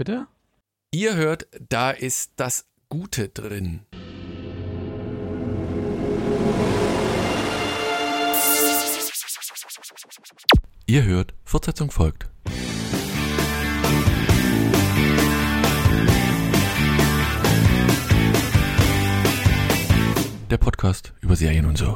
Bitte? Ihr hört, da ist das Gute drin. Ihr hört, Fortsetzung folgt. Der Podcast über Serien und so.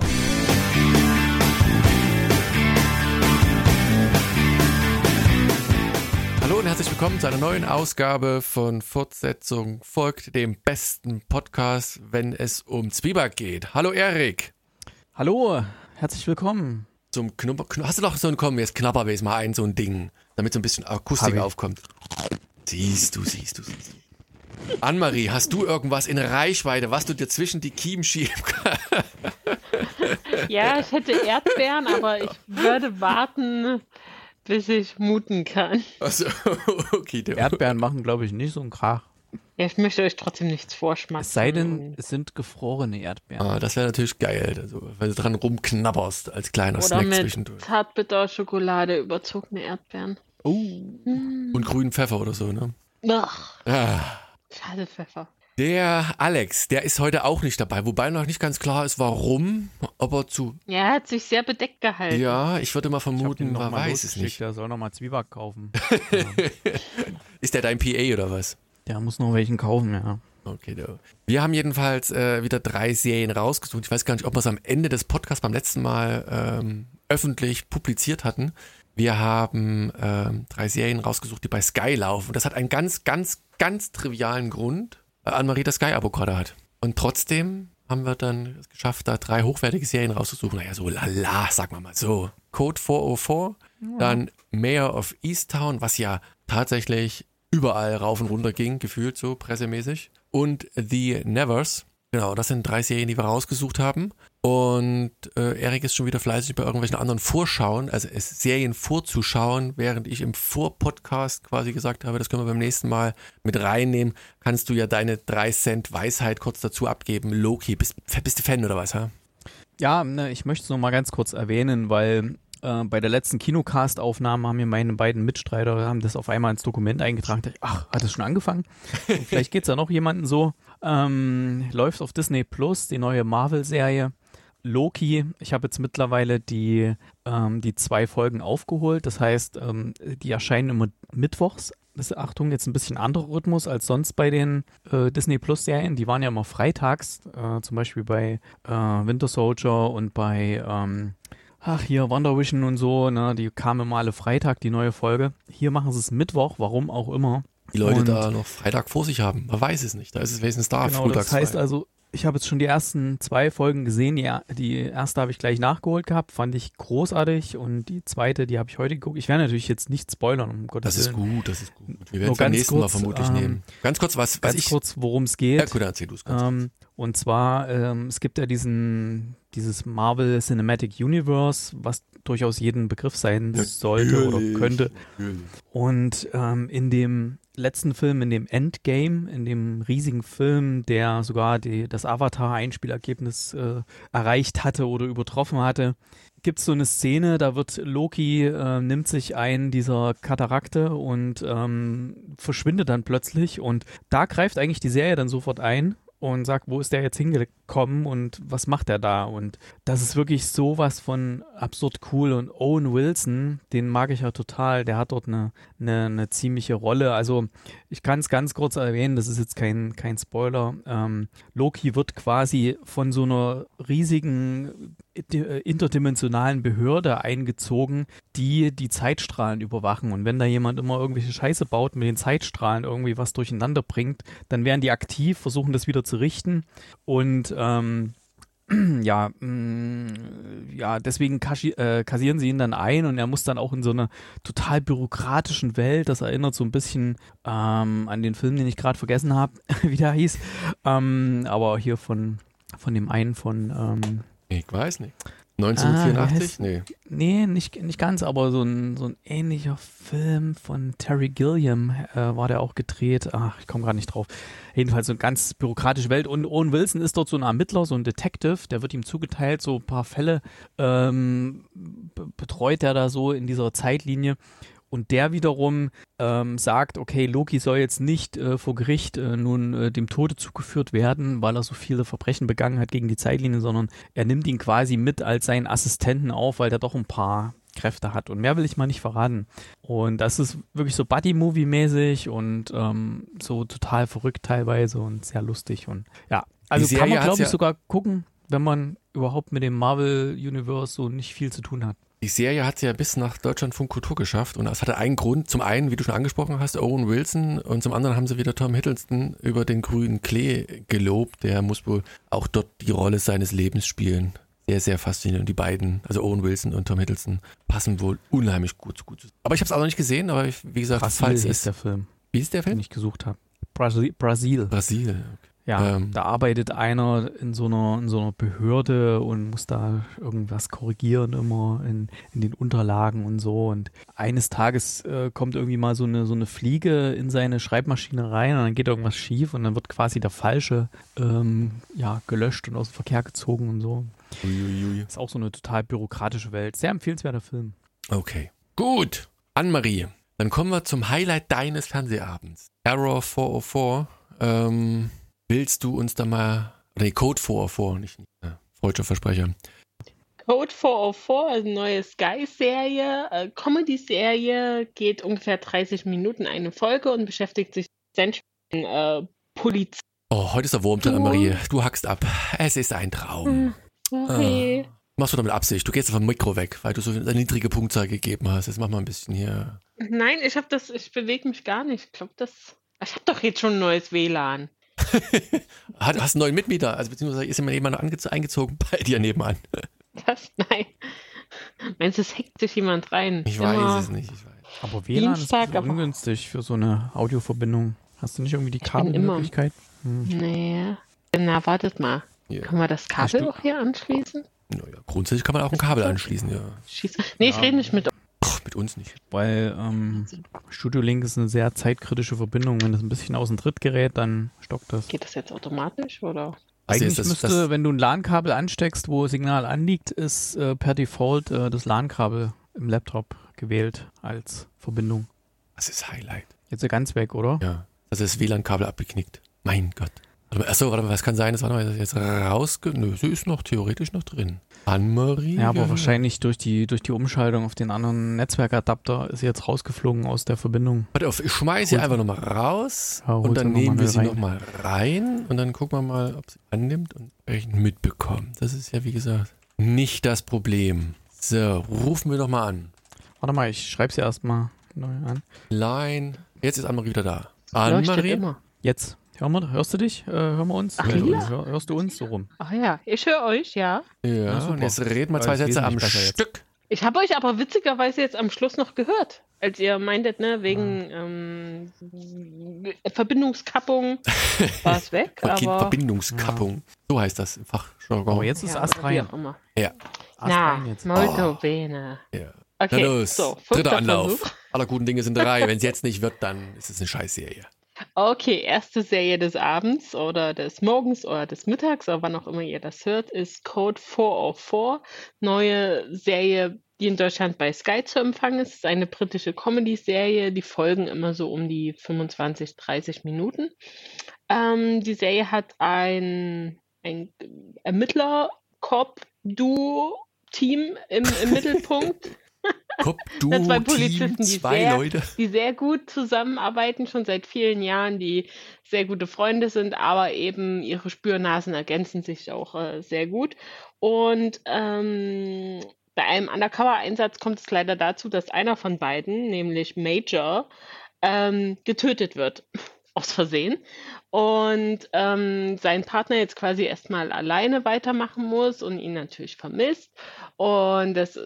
Herzlich willkommen zu einer neuen Ausgabe von Fortsetzung folgt dem besten Podcast, wenn es um Zwieback geht. Hallo Erik. Hallo, herzlich willkommen. Zum Knubber, Knu- hast du noch so ein komm, jetzt knabber wir mal ein so ein Ding, damit so ein bisschen Akustik aufkommt. Siehst du, siehst du, siehst du. Annemarie, hast du irgendwas in Reichweite, was du dir zwischen die Kiemen schieben kannst? Ja, ich hätte Erdbeeren, aber ich würde warten, bis ich muten kann. Also, okay, der Erdbeeren machen, glaube ich, nicht so einen Krach. Ja, ich möchte euch trotzdem nichts vorschmatzen. Es sei denn, es sind gefrorene Erdbeeren. Ah, das wäre natürlich geil, also, wenn du dran rumknabberst als kleiner Oder Snack mit zwischendurch. Zartbitter-Schokolade überzogene Erdbeeren. Oh, Und grünen Pfeffer oder so, ne? Ach, Ah. schade Pfeffer. Der Alex, der ist heute auch nicht dabei, wobei noch nicht ganz klar ist, warum, aber zu, Ja, er hat sich sehr bedeckt gehalten. ja, ich würde mal vermuten, man weiß es nicht. Der soll noch mal Zwieback kaufen. Ist der dein PA oder was? Der muss noch welchen kaufen, ja. Okay, da. Wir haben jedenfalls äh, wieder drei Serien rausgesucht. Ich weiß gar nicht, ob wir es am Ende des Podcasts beim letzten Mal ähm, öffentlich publiziert hatten. Wir haben ähm, drei Serien rausgesucht, die bei Sky laufen. Das hat einen ganz, ganz, ganz trivialen Grund. Weil Anne-Marie das Sky-Abo gerade hat. Und trotzdem haben wir dann es geschafft, da drei hochwertige Serien rauszusuchen. Naja, so lala, sagen wir mal so. Code 404, dann Mayor of Easttown, was ja tatsächlich überall rauf und runter ging, gefühlt so pressemäßig. Und The Nevers. Genau, das sind drei Serien, die wir rausgesucht haben. Und äh, Erik ist schon wieder fleißig bei irgendwelchen anderen Vorschauen, also es Serien vorzuschauen, während ich im Vorpodcast quasi gesagt habe, das können wir beim nächsten Mal mit reinnehmen. Kannst du ja deine 3 Cent Weisheit kurz dazu abgeben. Loki, bist, bist du Fan oder was, ha? Ja, ne, ich möchte es noch mal ganz kurz erwähnen, weil äh, bei der letzten Kinocast-Aufnahme haben mir meine beiden Mitstreiter haben das auf einmal ins Dokument eingetragen. Da ich, Ach, hat es schon angefangen? Und vielleicht geht's ja noch jemanden so. Ähm, läuft auf Disney Plus, die neue Marvel-Serie. Loki, ich habe jetzt mittlerweile die, ähm, die zwei Folgen aufgeholt. Das heißt, ähm, die erscheinen immer mittwochs. Das ist, Achtung, jetzt ein bisschen anderer Rhythmus als sonst bei den äh, Disney Plus Serien. Die waren ja immer freitags, äh, zum Beispiel bei äh, Winter Soldier und bei, ähm, ach hier, Wonder Vision und so, ne, die kamen immer alle Freitag, die neue Folge. Hier machen sie es Mittwoch, warum auch immer. Die Leute Und- da noch Freitag vor sich haben. Man weiß es nicht. Da ist es wenigstens da, Genau, das heißt also, ich habe jetzt schon die ersten zwei Folgen gesehen. Die, die erste habe ich gleich nachgeholt gehabt, fand ich großartig. Und die zweite, die habe ich heute geguckt. Ich werde natürlich jetzt nicht spoilern, um Gottes das ist Willen. gut, das ist gut. Wir werden es beim nächsten Mal kurz, vermutlich ähm, nehmen. Ganz kurz, was, was Ganz ich. kurz, worum es geht. ja, gut, erzähl du es. Ähm, und zwar, ähm, es gibt ja diesen, dieses Marvel Cinematic Universe, was durchaus jeden Begriff sein sollte oder Natürlich, könnte. natürlich. Und ähm, in dem letzten Film, in dem Endgame, in dem riesigen Film, der sogar die, das Avatar-Einspielergebnis äh, erreicht hatte oder übertroffen hatte, gibt es so eine Szene, da wird Loki, äh, nimmt sich einen dieser Katarakte und ähm, verschwindet dann plötzlich. Und da greift eigentlich die Serie dann sofort ein und sagt, wo ist der jetzt hingekommen und was macht er da? Und das ist wirklich sowas von absurd cool. Und Owen Wilson, den mag ich ja total, der hat dort eine, eine, eine ziemliche Rolle. Also ich kann es ganz kurz erwähnen, das ist jetzt kein, kein Spoiler. Ähm, Loki wird quasi von so einer riesigen äh, interdimensionalen Behörde eingezogen, die die Zeitstrahlen überwachen. Und wenn da jemand immer irgendwelche Scheiße baut, mit den Zeitstrahlen irgendwie was durcheinander bringt, dann werden die aktiv, versuchen das wieder zu richten. Und ähm, ja, mh, ja, deswegen äh, kassieren sie ihn dann ein und er muss dann auch in so einer total bürokratischen Welt, das erinnert so ein bisschen ähm, an den Film, den ich gerade vergessen habe, wie der hieß, ähm, aber hier von, von dem einen von, ähm, Ich weiß nicht. Ah, 1984? wie nee. nee, nicht, nicht ganz, aber so ein, so ein ähnlicher Film von Terry Gilliam äh, war der auch gedreht. Ach, ich komme gerade nicht drauf. Jedenfalls so eine ganz bürokratische Welt. Und Owen Wilson ist dort so ein Ermittler, so ein Detective, der wird ihm zugeteilt, so ein paar Fälle ähm, be- betreut er da so in dieser Zeitlinie. Und der wiederum ähm, sagt, okay, Loki soll jetzt nicht äh, vor Gericht äh, nun äh, dem Tode zugeführt werden, weil er so viele Verbrechen begangen hat gegen die Zeitlinie, sondern er nimmt ihn quasi mit als seinen Assistenten auf, weil der doch ein paar Kräfte hat. Und mehr will ich mal nicht verraten. Und das ist wirklich so Buddy-Movie-mäßig und ähm, so total verrückt teilweise und sehr lustig. Und ja, also kann man, glaube ich, ja sogar gucken, wenn man überhaupt mit dem Marvel-Universe so nicht viel zu tun hat. Die Serie hat es ja bis nach Deutschlandfunk Kultur geschafft und das hatte einen Grund. Zum einen, wie du schon angesprochen hast, Owen Wilson und zum anderen haben sie wieder Tom Hiddleston über den grünen Klee gelobt. Der muss wohl auch dort die Rolle seines Lebens spielen. Sehr, sehr faszinierend. Und die beiden, also Owen Wilson und Tom Hiddleston, passen wohl unheimlich gut, gut Aber ich habe es auch noch nicht gesehen, aber ich, wie gesagt, Brasil falls ist der Film. Wie ist der Film? Den ich gesucht habe. Brasil. Brasil. Brasil, okay. Ja, ähm, da arbeitet einer in so einer, in so einer Behörde und muss da irgendwas korrigieren immer in, in den Unterlagen und so. Und eines Tages äh, kommt irgendwie mal so eine, so eine Fliege in seine Schreibmaschine rein und dann geht irgendwas schief und dann wird quasi der falsche ähm, ja, gelöscht und aus dem Verkehr gezogen und so. Uiuiui. Ist auch so eine total bürokratische Welt. Sehr empfehlenswerter Film. Okay. Gut. Anne-Marie, dann kommen wir zum Highlight deines Fernsehabends. Error 404. Ähm, Willst du uns da mal, nee, Code 404, nicht, äh, freudscher Versprecher. Code 404, also neue Sky-Serie, äh, Comedy-Serie, geht ungefähr 30 Minuten eine Folge und beschäftigt sich mit äh, Polizei. Oh, heute ist der Wurmtag, Marie. Du hackst ab. Es ist ein Traum. Hm, okay. Ah. Machst du damit Absicht? Du gehst vom Mikro weg, weil du so eine niedrige Punktzahl gegeben hast. Jetzt mach mal ein bisschen hier. Nein, ich habe das, ich bewege mich gar nicht. Ich glaube, das. Ich habe doch jetzt schon ein neues WLAN. Hast du einen neuen Mitmieter? Also beziehungsweise ist jemand eingezogen bei dir nebenan? Das? Nein. Meinst du, es hackt sich jemand rein? Ich Immer weiß es nicht. Ich weiß. Aber WLAN Dienstag, ist ungünstig für so eine Audioverbindung. Hast du nicht irgendwie die Kabelmöglichkeit? Hm. Nee. Na, wartet mal. Ja. Kann man das Kabel auch hier anschließen? Naja, grundsätzlich kann man auch ein Kabel anschließen, ja. Schießen. Nee, ich rede nicht mit mit uns nicht. Weil ähm, Studio Link ist eine sehr zeitkritische Verbindung. Wenn das ein bisschen aus dem Tritt gerät, dann stockt das. Geht das jetzt automatisch oder? Also Eigentlich das, müsste, das, wenn du ein LAN-Kabel ansteckst, wo Signal anliegt, ist äh, per Default äh, das LAN-Kabel im Laptop gewählt als Verbindung. Das ist Highlight. Jetzt ist er ganz weg, oder? Ja. Also das WLAN-Kabel abgeknickt. Mein Gott. Achso, warte mal, was kann sein, dass warte mal, jetzt rausge... Nö, sie ist noch theoretisch noch drin. Anne-Marie? Ja, aber wahrscheinlich durch die, durch die Umschaltung auf den anderen Netzwerkadapter ist sie jetzt rausgeflogen aus der Verbindung. Warte auf, ich schmeiße sie einfach nochmal raus ja, und dann nehmen wir sie nochmal rein und dann gucken wir mal, ob sie annimmt und entsprechend mitbekommt. Das ist ja, wie gesagt, nicht das Problem. So, rufen wir doch mal an. Warte mal, ich schreibe sie erstmal neu an. Line. Jetzt ist Anne-Marie wieder da. Anne-Marie? Jetzt. Hör mal, hörst du dich? Äh, hör mal uns? Ach, ja. uns. Hör, hörst du uns so rum? Ach ja, ich höre euch, ja. Ja, ja und jetzt reden wir zwei Sätze am Stück. Ich habe euch aber witzigerweise jetzt am Schluss noch gehört, als ihr meintet, ne, wegen ah. ähm, Verbindungskappung war es weg. aber, Verbindungskappung, so heißt das im Fachjargon. Aber jetzt ist ja, Ast rein. Ja. Ast Na, rein jetzt. molto oh. bene. Ja. Okay, Na los, so, dritter Anlauf. Versuch. Aller guten Dinge sind drei. Wenn es jetzt nicht wird, dann ist es eine Scheißserie. Okay, erste Serie des Abends oder des Morgens oder des Mittags, oder wann auch immer ihr das hört, ist Code 404. Neue Serie, die in Deutschland bei Sky zu empfangen ist. Es ist eine britische Comedy-Serie. Die folgen immer so um die 25, 30 Minuten. Ähm, die Serie hat ein, ein Ermittler-Cop-Duo-Team im, im Mittelpunkt. Du, zwei Polizisten, die, zwei sehr, Leute. die sehr gut zusammenarbeiten, schon seit vielen Jahren, die sehr gute Freunde sind, aber eben ihre Spürnasen ergänzen sich auch äh, sehr gut. Und ähm, bei einem Undercover-Einsatz kommt es leider dazu, dass einer von beiden, nämlich Major, ähm, getötet wird. Aus Versehen. Und ähm, sein Partner jetzt quasi erstmal alleine weitermachen muss und ihn natürlich vermisst und das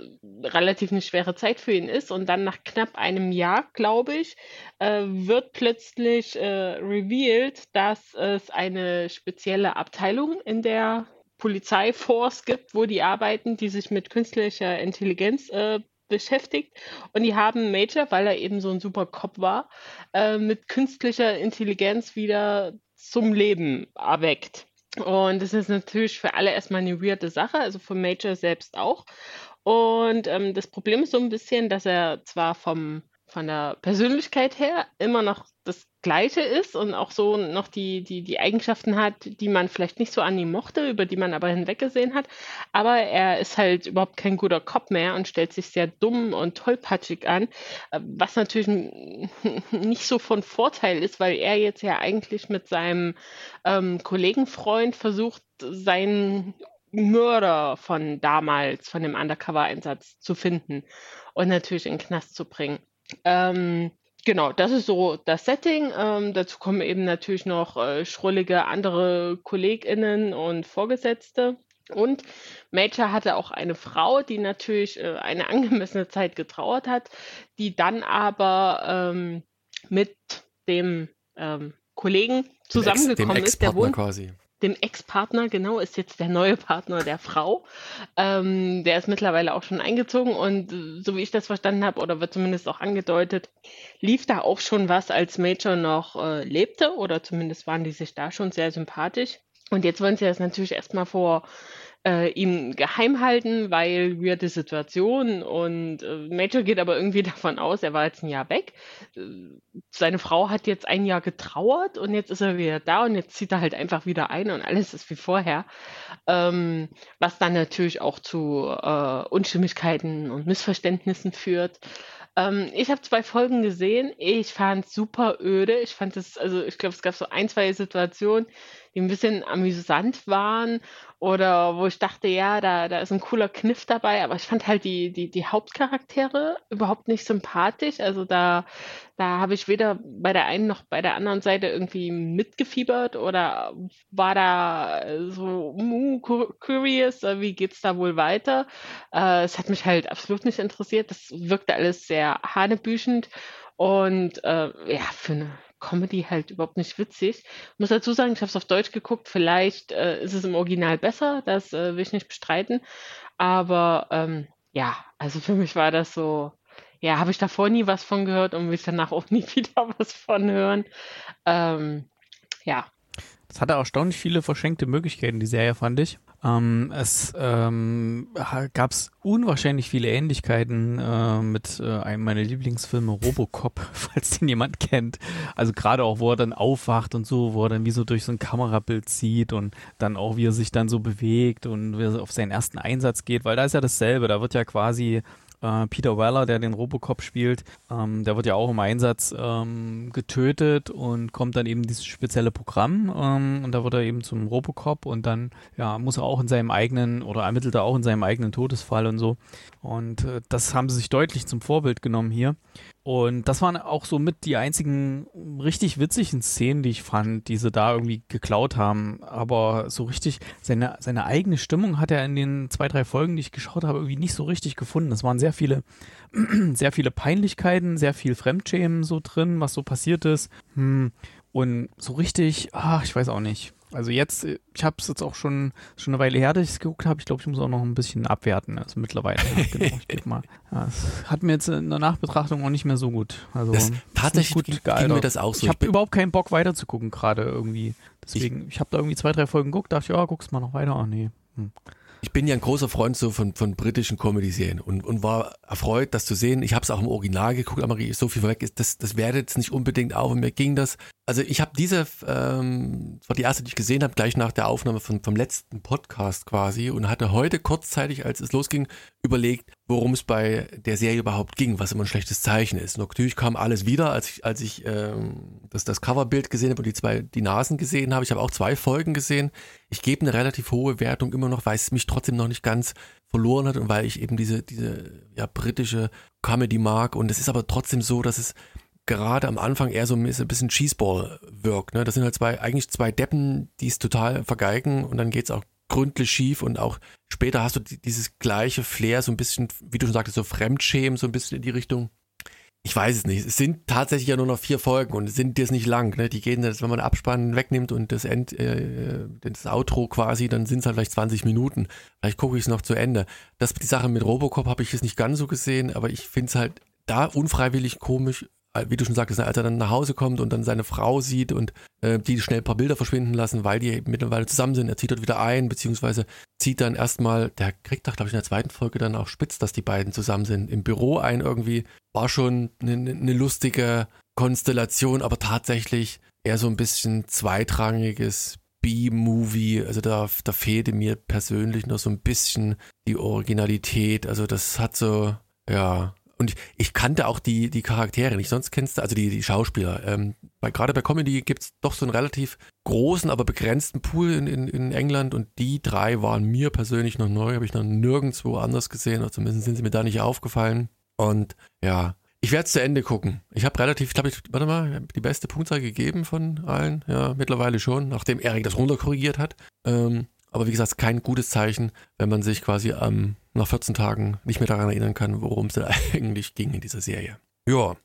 relativ eine schwere Zeit für ihn ist. Und dann nach knapp einem Jahr, glaube ich, äh, wird plötzlich äh, revealed, dass es eine spezielle Abteilung in der Polizeiforce gibt, wo die arbeiten, die sich mit künstlicher Intelligenz äh, beschäftigt und die haben Major, weil er eben so ein super Cop war, äh, mit künstlicher Intelligenz wieder zum Leben erweckt. Und das ist natürlich für alle erstmal eine weirde Sache, also für Major selbst auch. Und ähm, das Problem ist so ein bisschen, dass er zwar vom von der Persönlichkeit her immer noch das Gleiche ist und auch so noch die, die, die Eigenschaften hat, die man vielleicht nicht so an ihm mochte, über die man aber hinweggesehen hat. Aber er ist halt überhaupt kein guter Kopf mehr und stellt sich sehr dumm und tollpatschig an, was natürlich nicht so von Vorteil ist, weil er jetzt ja eigentlich mit seinem ähm, Kollegenfreund versucht, seinen Mörder von damals, von dem Undercover-Einsatz zu finden und natürlich in den Knast zu bringen. Ähm, genau, das ist so das Setting. Ähm, dazu kommen eben natürlich noch äh, schrullige andere KollegInnen und Vorgesetzte. Und Major hatte auch eine Frau, die natürlich äh, eine angemessene Zeit getrauert hat, die dann aber ähm, mit dem ähm, Kollegen zusammengekommen Ex, dem ist. Der wohnt, quasi dem Ex-Partner, genau, ist jetzt der neue Partner der Frau. Ähm, der ist mittlerweile auch schon eingezogen und äh, so wie ich das verstanden habe, oder wird zumindest auch angedeutet, lief da auch schon was, als Major noch äh, lebte, oder zumindest waren die sich da schon sehr sympathisch. Und jetzt wollen sie das natürlich erstmal vor äh, ihm geheim halten, weil weirde Situation und äh, Major geht aber irgendwie davon aus, er war jetzt ein Jahr weg. Äh, seine Frau hat jetzt ein Jahr getrauert und jetzt ist er wieder da und jetzt zieht er halt einfach wieder ein und alles ist wie vorher. Ähm, was dann natürlich auch zu äh, Unstimmigkeiten und Missverständnissen führt. Ähm, ich habe zwei Folgen gesehen. Ich fand es super öde. Ich fand es, also ich glaube, es gab so ein, zwei Situationen, die ein bisschen amüsant waren oder wo ich dachte, ja, da, da ist ein cooler Kniff dabei, aber ich fand halt die, die, die Hauptcharaktere überhaupt nicht sympathisch. Also da, da habe ich weder bei der einen noch bei der anderen Seite irgendwie mitgefiebert oder war da so uh, curious, äh, wie geht's da wohl weiter. Äh, es hat mich halt absolut nicht interessiert. Das wirkte alles sehr hanebüchend und äh, ja, für eine Comedy halt überhaupt nicht witzig. Ich muss dazu sagen, ich habe es auf Deutsch geguckt. Vielleicht äh, ist es im Original besser, das äh, will ich nicht bestreiten. Aber ähm, ja, also für mich war das so, ja, habe ich davor nie was von gehört und will ich danach auch nie wieder was von hören. Ähm, ja. Das hatte erstaunlich viele verschenkte Möglichkeiten, die Serie, fand ich. Ähm, es ähm, gab unwahrscheinlich viele Ähnlichkeiten äh, mit äh, einem meiner Lieblingsfilme Robocop, falls den jemand kennt. Also gerade auch, wo er dann aufwacht und so, wo er dann wie so durch so ein Kamerabild zieht und dann auch, wie er sich dann so bewegt und wie er auf seinen ersten Einsatz geht, weil da ist ja dasselbe. Da wird ja quasi äh, Peter Weller, der den Robocop spielt, ähm, der wird ja auch im Einsatz ähm, getötet und kommt dann eben dieses spezielle Programm ähm, und da wird er eben zum Robocop und dann ja muss er auch in seinem eigenen oder ermittelt er auch in seinem eigenen Todesfall und so. Und äh, das haben sie sich deutlich zum Vorbild genommen hier. Und das waren auch so mit die einzigen richtig witzigen Szenen, die ich fand, die sie da irgendwie geklaut haben. Aber so richtig, seine, seine eigene Stimmung hat er in den zwei, drei Folgen, die ich geschaut habe, irgendwie nicht so richtig gefunden. Es waren sehr viele, sehr viele Peinlichkeiten, sehr viel Fremdschämen so drin, was so passiert ist. Hm. Und so richtig, ach, ich weiß auch nicht. Also jetzt, ich habe es jetzt auch schon schon eine Weile her, dass ich es geguckt habe. Ich glaube, ich muss auch noch ein bisschen abwerten. Also mittlerweile. genau, ich gebe mal. Ja, es hat mir jetzt in der Nachbetrachtung auch nicht mehr so gut. Also das, tatsächlich gut ging, ging mir das auch so. Ich habe überhaupt keinen Bock weiter zu gucken gerade irgendwie. Deswegen, ich, ich habe da irgendwie zwei, drei Folgen geguckt, dachte ich, ja, guck's mal noch weiter. Ach nee. Hm. Ich bin ja ein großer Freund so von, von britischen Comedy-Serien und, und war erfreut, das zu sehen. Ich habe es auch im Original geguckt, aber so viel vorweg das, das wertet jetzt nicht unbedingt auf. Und mir ging das also ich habe diese, ähm, das war die erste, die ich gesehen habe, gleich nach der Aufnahme von, vom letzten Podcast quasi und hatte heute kurzzeitig, als es losging, überlegt, worum es bei der Serie überhaupt ging, was immer ein schlechtes Zeichen ist. Natürlich kam alles wieder, als ich, als ich ähm, das, das Coverbild gesehen habe und die zwei, die Nasen gesehen habe. Ich habe auch zwei Folgen gesehen. Ich gebe eine relativ hohe Wertung immer noch, weil es mich trotzdem noch nicht ganz verloren hat und weil ich eben diese, diese ja, britische Comedy mag. Und es ist aber trotzdem so, dass es gerade am Anfang eher so ein bisschen Cheeseball wirkt. Ne? Das sind halt zwei, eigentlich zwei Deppen, die es total vergeigen und dann geht es auch gründlich schief und auch später hast du dieses gleiche Flair, so ein bisschen, wie du schon sagtest, so Fremdschämen, so ein bisschen in die Richtung. Ich weiß es nicht. Es sind tatsächlich ja nur noch vier Folgen und sind jetzt nicht lang. Ne? Die gehen, wenn man Abspann wegnimmt und das End, äh, das Outro quasi, dann sind es halt vielleicht 20 Minuten. Vielleicht gucke ich es noch zu Ende. Das die Sache mit Robocop habe ich jetzt nicht ganz so gesehen, aber ich finde es halt da unfreiwillig komisch, wie du schon sagtest, als er dann nach Hause kommt und dann seine Frau sieht und äh, die schnell ein paar Bilder verschwinden lassen, weil die mittlerweile zusammen sind. Er zieht dort wieder ein, beziehungsweise zieht dann erstmal, der kriegt doch, glaube ich, in der zweiten Folge dann auch spitz, dass die beiden zusammen sind, im Büro ein irgendwie. War schon eine, eine lustige Konstellation, aber tatsächlich eher so ein bisschen zweitrangiges B-Movie. Also da, da fehlte mir persönlich noch so ein bisschen die Originalität. Also das hat so, ja. Und ich, ich kannte auch die, die Charaktere nicht. Sonst kennst du, also die, die Schauspieler. Ähm, bei, gerade bei Comedy gibt es doch so einen relativ großen, aber begrenzten Pool in, in, in England. Und die drei waren mir persönlich noch neu. Habe ich noch nirgendwo anders gesehen. Oder zumindest sind sie mir da nicht aufgefallen. Und ja, ich werde es zu Ende gucken. Ich habe relativ, glaube ich, warte mal, die beste Punktzahl gegeben von allen. Ja, mittlerweile schon, nachdem Erik das runterkorrigiert hat. Ähm, aber wie gesagt, kein gutes Zeichen, wenn man sich quasi ähm, nach 14 Tagen nicht mehr daran erinnern kann, worum es denn eigentlich ging in dieser Serie. Ja,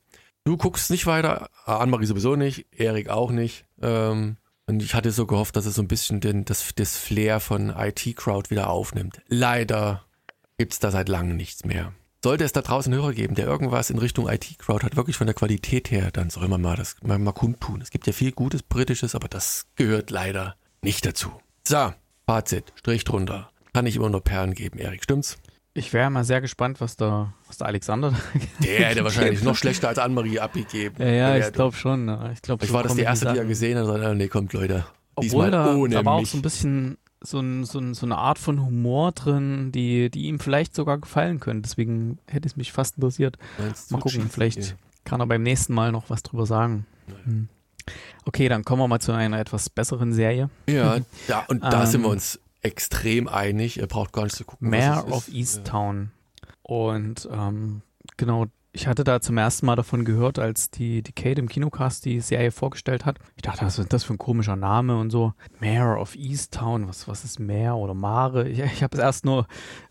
du guckst nicht weiter, Annemarie sowieso nicht, Erik auch nicht. Ähm, und ich hatte so gehofft, dass es so ein bisschen den, das, das Flair von IT-Crowd wieder aufnimmt. Leider gibt es da seit langem nichts mehr. Sollte es da draußen Hörer geben, der irgendwas in Richtung IT-Crowd hat, wirklich von der Qualität her, dann soll man mal das mal, mal kundtun. Es gibt ja viel gutes Britisches, aber das gehört leider nicht dazu. So, Fazit, Strich drunter. Kann ich immer nur Perlen geben, Erik, stimmt's? Ich wäre mal sehr gespannt, was der, was der Alexander. Der hätte wahrscheinlich noch schlechter als Anne-Marie abgegeben. Ja, ja ich glaube schon. Ich, glaub, ich war das die erste, die er gesehen hat. Und, nee, kommt, Leute. Obwohl da, da war auch so ein bisschen so, ein, so, ein, so eine Art von Humor drin, die, die ihm vielleicht sogar gefallen könnte. Deswegen hätte es mich fast interessiert. Mal gucken, vielleicht ja. kann er beim nächsten Mal noch was drüber sagen. Hm. Okay, dann kommen wir mal zu einer etwas besseren Serie. Ja, ja und da ähm, sind wir uns extrem einig. Er braucht gar nicht zu gucken. Mayor of Easttown. Ja. Und ähm, genau, ich hatte da zum ersten Mal davon gehört, als die, die Kate im Kinocast die Serie vorgestellt hat. Ich dachte, was ist das für ein komischer Name und so. Mayor of Easttown, was, was ist Mayor oder Mare? Ich, ich habe es erst nur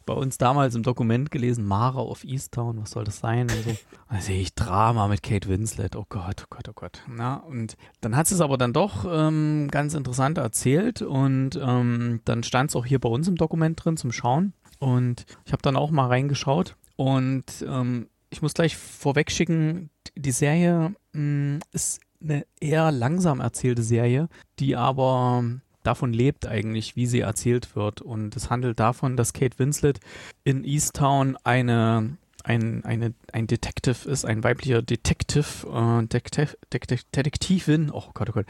bei uns damals im Dokument gelesen, Mare of Easttown, was soll das sein? Und so. Da sehe ich Drama mit Kate Winslet. Oh Gott, oh Gott, oh Gott. Na, und dann hat sie es aber dann doch ähm, ganz interessant erzählt und ähm, dann stand es auch hier bei uns im Dokument drin zum Schauen. Und ich habe dann auch mal reingeschaut und ähm, ich muss gleich vorwegschicken, die Serie mh, hm, ist eine eher langsam erzählte Serie, die aber davon lebt eigentlich, wie sie erzählt wird. Und es handelt davon, dass Kate Winslet in Easttown eine ein, eine, ein Detective ist, ein weiblicher Detective, äh, Detektiv, Detektiv, Detektivin, oh Gott, oh Gott,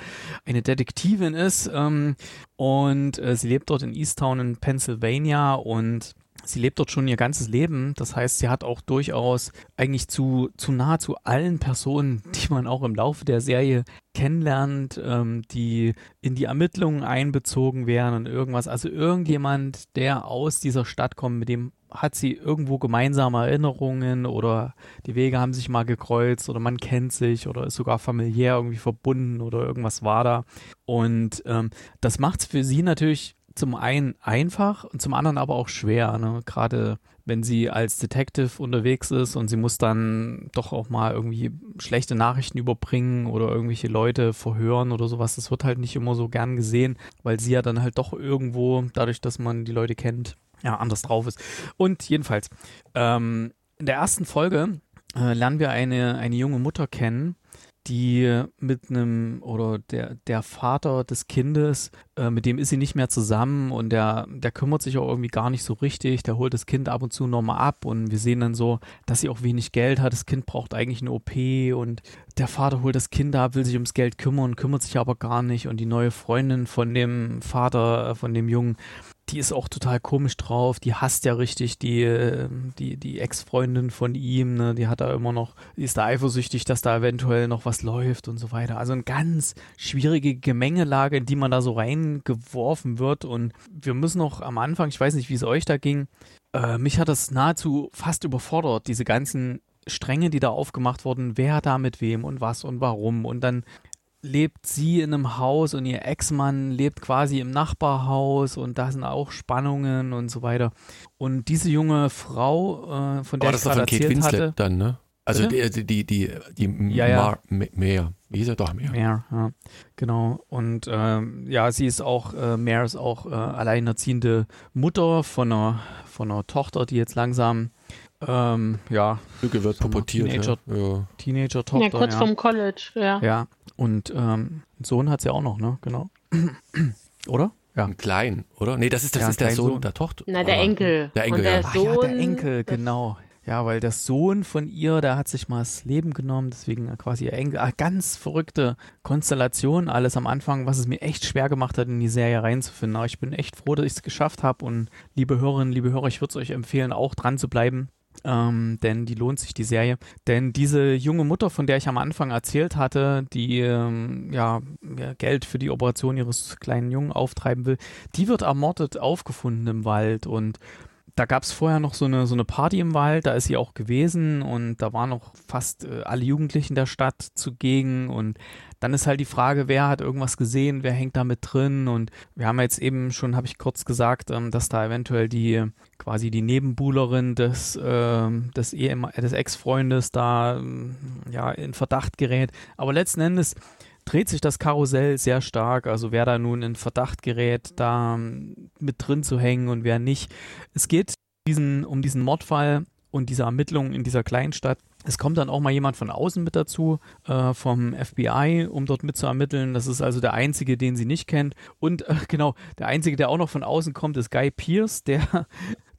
eine Detektivin ist ähm, und äh, sie lebt dort in Easttown in Pennsylvania und sie lebt dort schon ihr ganzes Leben. Das heißt, sie hat auch durchaus eigentlich zu, zu nahezu allen Personen, die man auch im Laufe der Serie kennenlernt, ähm, die in die Ermittlungen einbezogen werden und irgendwas. Also irgendjemand, der aus dieser Stadt kommt, mit dem hat sie irgendwo gemeinsame Erinnerungen oder die Wege haben sich mal gekreuzt oder man kennt sich oder ist sogar familiär irgendwie verbunden oder irgendwas war da. Und ähm, das macht es für sie natürlich zum einen einfach und zum anderen aber auch schwer. Ne? Gerade wenn sie als Detective unterwegs ist und sie muss dann doch auch mal irgendwie schlechte Nachrichten überbringen oder irgendwelche Leute verhören oder sowas. Das wird halt nicht immer so gern gesehen, weil sie ja dann halt doch irgendwo, dadurch, dass man die Leute kennt, ja, anders drauf ist. Und jedenfalls, ähm, in der ersten Folge äh, lernen wir eine, eine junge Mutter kennen, die mit einem oder der, der Vater des Kindes, äh, mit dem ist sie nicht mehr zusammen und der, der kümmert sich auch irgendwie gar nicht so richtig. Der holt das Kind ab und zu nochmal ab und wir sehen dann so, dass sie auch wenig Geld hat. Das Kind braucht eigentlich eine OP und der Vater holt das Kind ab, will sich ums Geld kümmern, kümmert sich aber gar nicht und die neue Freundin von dem Vater, äh, von dem Jungen, die ist auch total komisch drauf. Die hasst ja richtig die, ähm, die, die Ex-Freundin von ihm. Ne? Die hat da immer noch, die ist da eifersüchtig, dass da eventuell noch was läuft und so weiter. Also eine ganz schwierige Gemengelage, in die man da so reingeworfen wird. Und wir müssen noch am Anfang, ich weiß nicht, wie es euch da ging, äh, mich hat das nahezu fast überfordert, diese ganzen Stränge, die da aufgemacht wurden, wer da mit wem und was und warum. Und dann lebt sie in einem Haus und ihr Ex-Mann lebt quasi im Nachbarhaus und da sind auch Spannungen und so weiter. Und diese junge Frau, äh, von der oh, ich gerade erzählt Kate Winslet hatte, dann, ne? Also die, die, die, die ja, ja. Mehr. Wie hieß er doch Mehr? Mehr, ja. Genau. Und ähm, ja, sie ist auch, äh, Mehr ist auch äh, alleinerziehende Mutter von einer, von einer Tochter, die jetzt langsam Ähm, ja. Lücke wird pubertiert. Teenager, ja. Teenager-Tochter. Ja, kurz ja. vom College, ja. Ja, und ähm, einen Sohn hat sie auch noch, ne? Genau. Oder? Ja. Ein Klein, oder? Nee, das ist, das Ja, ist der Sohn Sohn. der Tochter. Na, der Enkel. Der Enkel, Und der ja. Ach Sohn. ja, der Enkel, genau. Ja, weil der Sohn von ihr, der hat sich mal das Leben genommen, deswegen quasi ihr Enkel. Ah, ganz verrückte Konstellation alles am Anfang, was es mir echt schwer gemacht hat, in die Serie reinzufinden. Aber ich bin echt froh, dass ich es geschafft habe und liebe Hörerinnen, liebe Hörer, ich würde es euch empfehlen, auch dran zu bleiben. Ähm, denn die lohnt sich die Serie. Denn diese junge Mutter, von der ich am Anfang erzählt hatte, die ähm, ja, Geld für die Operation ihres kleinen Jungen auftreiben will, die wird ermordet aufgefunden im Wald. Und da gab es vorher noch so eine, so eine Party im Wald, da ist sie auch gewesen. Und da waren noch fast äh, alle Jugendlichen der Stadt zugegen. Und dann ist halt die Frage, wer hat irgendwas gesehen, wer hängt da mit drin und wir haben jetzt eben schon, habe ich kurz gesagt, ähm, dass da eventuell die quasi die Nebenbuhlerin des, ähm, des, Ehem des Ex-Freundes da ähm, ja in Verdacht gerät, aber letzten Endes dreht sich das Karussell sehr stark. Also wer da nun in Verdacht gerät, da ähm, mit drin zu hängen und wer nicht. Es geht diesen, um diesen Mordfall und diese Ermittlungen in dieser Kleinstadt. Es kommt dann auch mal jemand von außen mit dazu, äh, vom FBI, um dort mit zu ermitteln. Das ist also der einzige, den sie nicht kennt. Und äh, genau, der einzige, der auch noch von außen kommt, ist Guy Pierce, der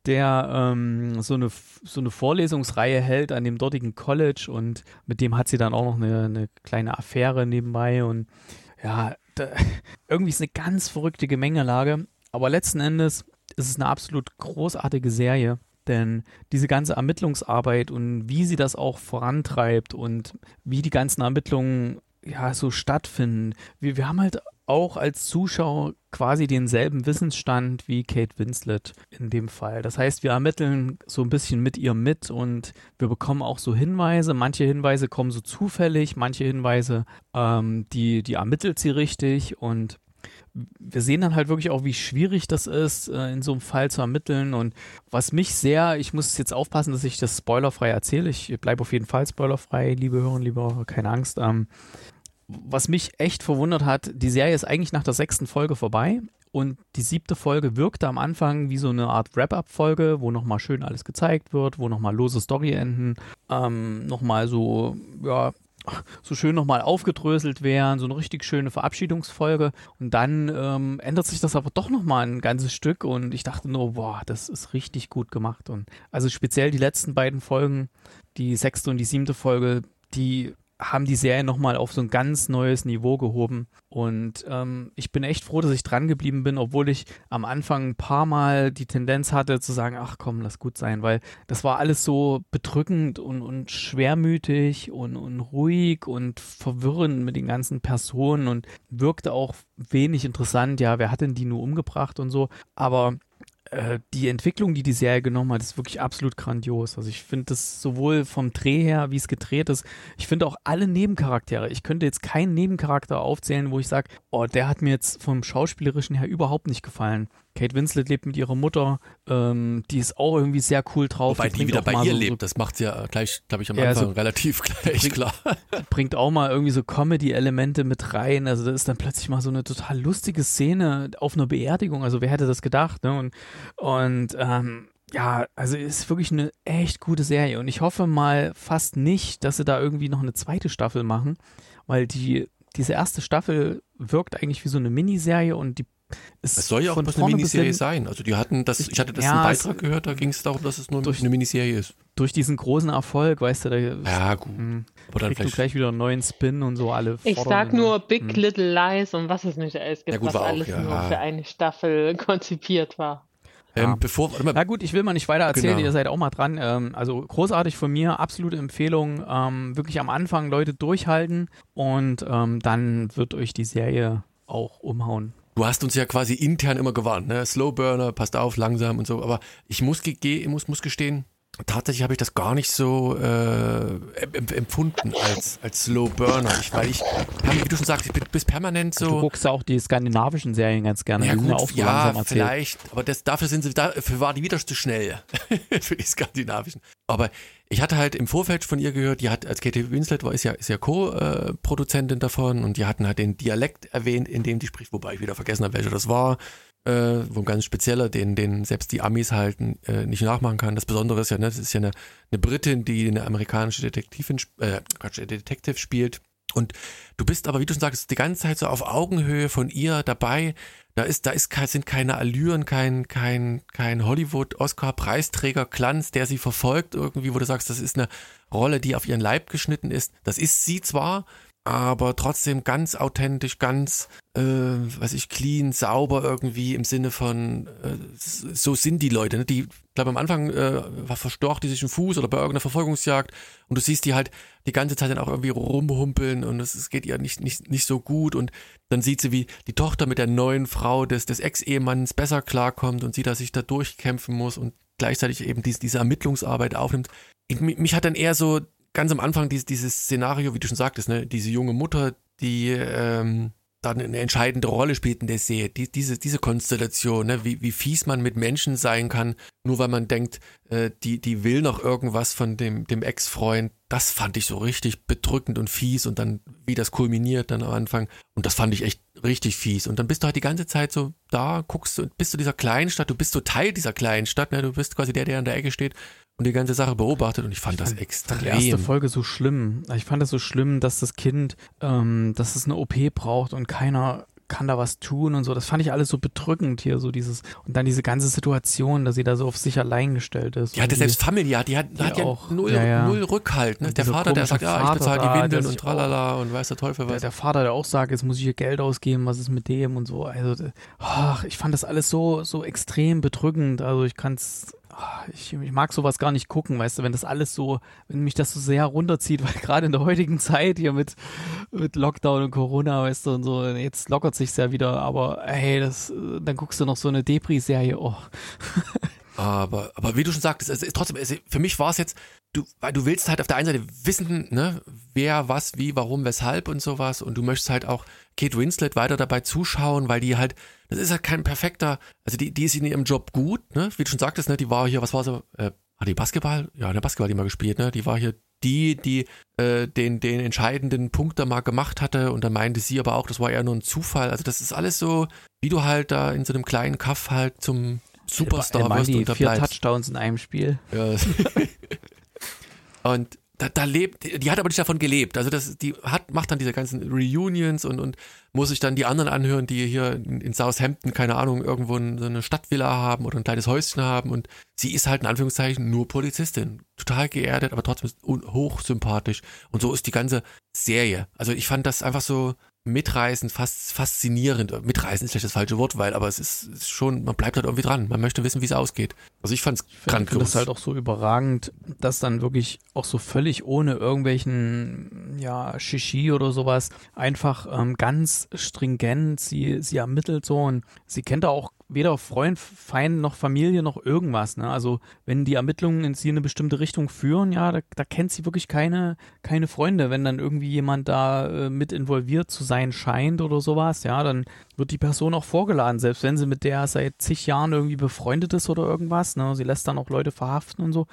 der ähm, so, eine, so eine Vorlesungsreihe hält an dem dortigen College und mit dem hat sie dann auch noch eine, eine kleine Affäre nebenbei und ja, da, irgendwie ist eine ganz verrückte Gemengelage, aber letzten Endes ist es eine absolut großartige Serie, denn diese ganze Ermittlungsarbeit und wie sie das auch vorantreibt und wie die ganzen Ermittlungen ja so stattfinden. Wir, wir haben halt auch als Zuschauer quasi denselben Wissensstand wie Kate Winslet in dem Fall. Das heißt, wir ermitteln so ein bisschen mit ihr mit und wir bekommen auch so Hinweise. Manche Hinweise kommen so zufällig, manche Hinweise, ähm, die, die ermittelt sie richtig und wir sehen dann halt wirklich auch, wie schwierig das ist, äh, in so einem Fall zu ermitteln. Und was mich sehr, ich muss jetzt aufpassen, dass ich das spoilerfrei erzähle. Ich bleibe auf jeden Fall spoilerfrei, liebe Hörerinnen, liebe Hörer, keine Angst. Ähm, was mich echt verwundert hat, die Serie ist eigentlich nach der sechsten Folge vorbei und die siebte Folge wirkte am Anfang wie so eine Art Wrap-up-Folge, wo nochmal schön alles gezeigt wird, wo nochmal lose Story-Enden ähm, nochmal so, ja, so schön nochmal aufgedröselt werden, so eine richtig schöne Verabschiedungsfolge. Und dann ähm, ändert sich das aber doch nochmal ein ganzes Stück und ich dachte nur, boah, das ist richtig gut gemacht. Und also speziell die letzten beiden Folgen, die sechste und die siebte Folge, die haben die Serie nochmal auf so ein ganz neues Niveau gehoben. Und ähm, ich bin echt froh, dass ich dran geblieben bin, obwohl ich am Anfang ein paar Mal die Tendenz hatte zu sagen, ach komm, lass gut sein, weil das war alles so bedrückend und, und schwermütig und, und ruhig und verwirrend mit den ganzen Personen und wirkte auch wenig interessant. Ja, wer hat denn die nur umgebracht und so. Aber äh, die Entwicklung, die die Serie genommen hat, ist wirklich absolut grandios. Also ich finde das sowohl vom Dreh her, wie es gedreht ist, ich finde auch alle Nebencharaktere. Ich könnte jetzt keinen Nebencharakter aufzählen, wo ich sage, oh, der hat mir jetzt vom Schauspielerischen her überhaupt nicht gefallen. Kate Winslet lebt mit ihrer Mutter, ähm, die ist auch irgendwie sehr cool drauf. Wobei die bringt wieder bei ihr so, lebt, das macht sie ja gleich, glaube ich, am Ja, Anfang so- relativ gleich bringt- klar. Bringt auch mal irgendwie so Comedy-Elemente mit rein. Also da ist dann plötzlich mal so eine total lustige Szene auf einer Beerdigung. Also wer hätte das gedacht? Ne? Und, und ähm, ja, also ist wirklich eine echt gute Serie. Und ich hoffe mal fast nicht, dass sie da irgendwie noch eine zweite Staffel machen, weil die diese erste Staffel wirkt eigentlich wie so eine Miniserie und die Es soll ja auch bloß eine Miniserie sein. Also die hatten das, ich hatte das Ja, im es- Beitrag gehört, da ging es darum, dass es nur Durch- eine Miniserie ist. durch diesen großen Erfolg, weißt du, da Ja, gut. mh, Aber dann kriegst du vielleicht. gleich wieder einen neuen Spin und so alle. Ich sag nur Big Hm. Little Lies und was es nicht alles gibt, Ja, gut, was war auch, alles ja. nur für eine Staffel konzipiert war. Ja. Ähm, bevor, warte mal, Na gut, ich will mal nicht weiter erzählen, Genau. ihr seid auch mal dran. Ähm, also großartig von mir, absolute Empfehlung. Ähm, wirklich am Anfang Leute durchhalten und ähm, dann wird euch die Serie auch umhauen. Du hast uns ja quasi intern immer gewarnt, ne? Slow Burner, passt auf, langsam und so. Aber ich muss, ge muss, muss gestehen, tatsächlich habe ich das gar nicht so äh, em empfunden als, als Slow Burner. Ich, weil ich, wie du schon sagst, ich bin bis permanent Du so. guckst ja auch die skandinavischen Serien ganz gerne. Ja gut, auch so ja, vielleicht, aber das, dafür sind sie, dafür war die wieder zu schnell für die skandinavischen. Aber ich hatte halt im Vorfeld von ihr gehört, die hat, als Katie Winslet war, ist ja, ist ja Co-Produzentin davon und die hatten halt den Dialekt erwähnt, in dem die spricht, wobei ich wieder vergessen habe, welcher das war. äh, wo ein ganz spezieller, den, den selbst die Amis halten, äh, nicht nachmachen kann. Das Besondere ist ja, ne, das ist ja eine, eine Britin, die eine amerikanische Detektivin, äh, Detective spielt. Und du bist aber, wie du schon sagst, die ganze Zeit so auf Augenhöhe von ihr dabei. Da ist, da ist, sind keine Allüren, kein, kein, kein Hollywood-Oscar-Preisträger-Glanz, der sie verfolgt irgendwie, wo du sagst, das ist eine Rolle, die auf ihren Leib geschnitten ist. Das ist sie zwar, aber trotzdem ganz authentisch, ganz, äh, weiß ich, clean, sauber irgendwie im Sinne von, äh, so sind die Leute. Ne? Die, glaube, am Anfang äh, verstorcht die sich einen Fuß oder bei irgendeiner Verfolgungsjagd und du siehst die halt die ganze Zeit dann auch irgendwie rumhumpeln und es, es geht ihr nicht, nicht, nicht so gut und dann sieht sie, wie die Tochter mit der neuen Frau des, des Ex-Ehemanns besser klarkommt und sie, dass sich da durchkämpfen muss und gleichzeitig eben diese, diese Ermittlungsarbeit aufnimmt. Ich, mich hat dann eher so ganz am Anfang dieses, dieses Szenario, wie du schon sagtest, ne, diese junge Mutter, die ähm, dann eine entscheidende Rolle spielt in der Serie. Die, diese, diese Konstellation, ne, wie, wie fies man mit Menschen sein kann, nur weil man denkt, äh, die, die will noch irgendwas von dem, dem Ex-Freund, das fand ich so richtig bedrückend und fies und dann, wie das kulminiert dann am Anfang. Und das fand ich echt richtig fies. Und dann bist du halt die ganze Zeit so da, guckst du, bist du dieser kleinen Stadt, du bist so Teil dieser kleinen Stadt, ne? du bist quasi der, der an der Ecke steht und die ganze Sache beobachtet und ich fand ich das extrem. Die erste Folge so schlimm. Ich fand es so schlimm, dass das Kind, ähm, dass es eine OP braucht und keiner kann da was tun und so. Das fand ich alles so bedrückend hier, so dieses und dann diese ganze Situation, dass sie da so auf sich allein gestellt ist. Die hatte selbst familiär, die hat, die hat ja auch, null, ja, ja. null Rückhalt. Ne? Der Vater, der sagt, ja, ich bezahle die Windeln und tralala und weiß der Teufel was. Der, der, Vater, der auch sagt, jetzt muss ich hier Geld ausgeben, was ist mit dem und so. Also, ach, ich fand das alles so, so extrem bedrückend. Also ich kann es ich, ich, mag sowas gar nicht gucken, weißt du, wenn das alles so, wenn mich das so sehr runterzieht, weil gerade in der heutigen Zeit hier mit, mit Lockdown und Corona, weißt du, und so, jetzt lockert sich's ja wieder, aber hey, das, dann guckst du noch so eine Depri-Serie, oh. aber, aber wie du schon sagtest, es ist trotzdem, es, für mich war es jetzt, du, weil du willst halt auf der einen Seite wissen, ne, wer, was, wie, warum, weshalb und sowas. Und du möchtest halt auch Kate Winslet weiter dabei zuschauen, weil die halt, das ist halt kein perfekter, also die, die ist in ihrem Job gut, ne, wie du schon sagtest, ne, die war hier, was war so, äh, hat die Basketball? Ja, eine Basketball die mal gespielt, ne, die war hier die, die äh, den, den entscheidenden Punkt da mal gemacht hatte. Und dann meinte sie aber auch, das war eher nur ein Zufall, also das ist alles so, wie du halt da in so einem kleinen Kaff halt zum Superstar wirst und da vier Touchdowns in einem Spiel. Ja. Und da, da lebt, die hat aber nicht davon gelebt. Also das, die hat, macht dann diese ganzen Reunions und, und muss sich dann die anderen anhören, die hier in, in Southampton, keine Ahnung, irgendwo so eine Stadtvilla haben oder ein kleines Häuschen haben. Und sie ist halt in Anführungszeichen nur Polizistin. Total geerdet, aber trotzdem hochsympathisch. Und so ist die ganze Serie. Also ich fand das einfach so, mitreißend, fast faszinierend. Mitreißend ist vielleicht das falsche Wort, weil, aber es ist, ist, schon, man bleibt halt irgendwie dran. Man möchte wissen, wie es ausgeht. Also ich fand es grandios. Ich finde es halt auch so überragend, dass dann wirklich auch so völlig ohne irgendwelchen, ja, Shishi oder sowas einfach ähm, ganz stringent sie, sie ermittelt so und sie kennt da auch weder Freund, Feind noch Familie noch irgendwas. Ne? Also wenn die Ermittlungen in sie in eine bestimmte Richtung führen, ja, da, da kennt sie wirklich keine, keine Freunde. Wenn dann irgendwie jemand da äh, mit involviert zu sein scheint oder sowas, ja, dann wird die Person auch vorgeladen, selbst wenn sie mit der seit zig Jahren irgendwie befreundet ist oder irgendwas. Ne? Sie lässt dann auch Leute verhaften und so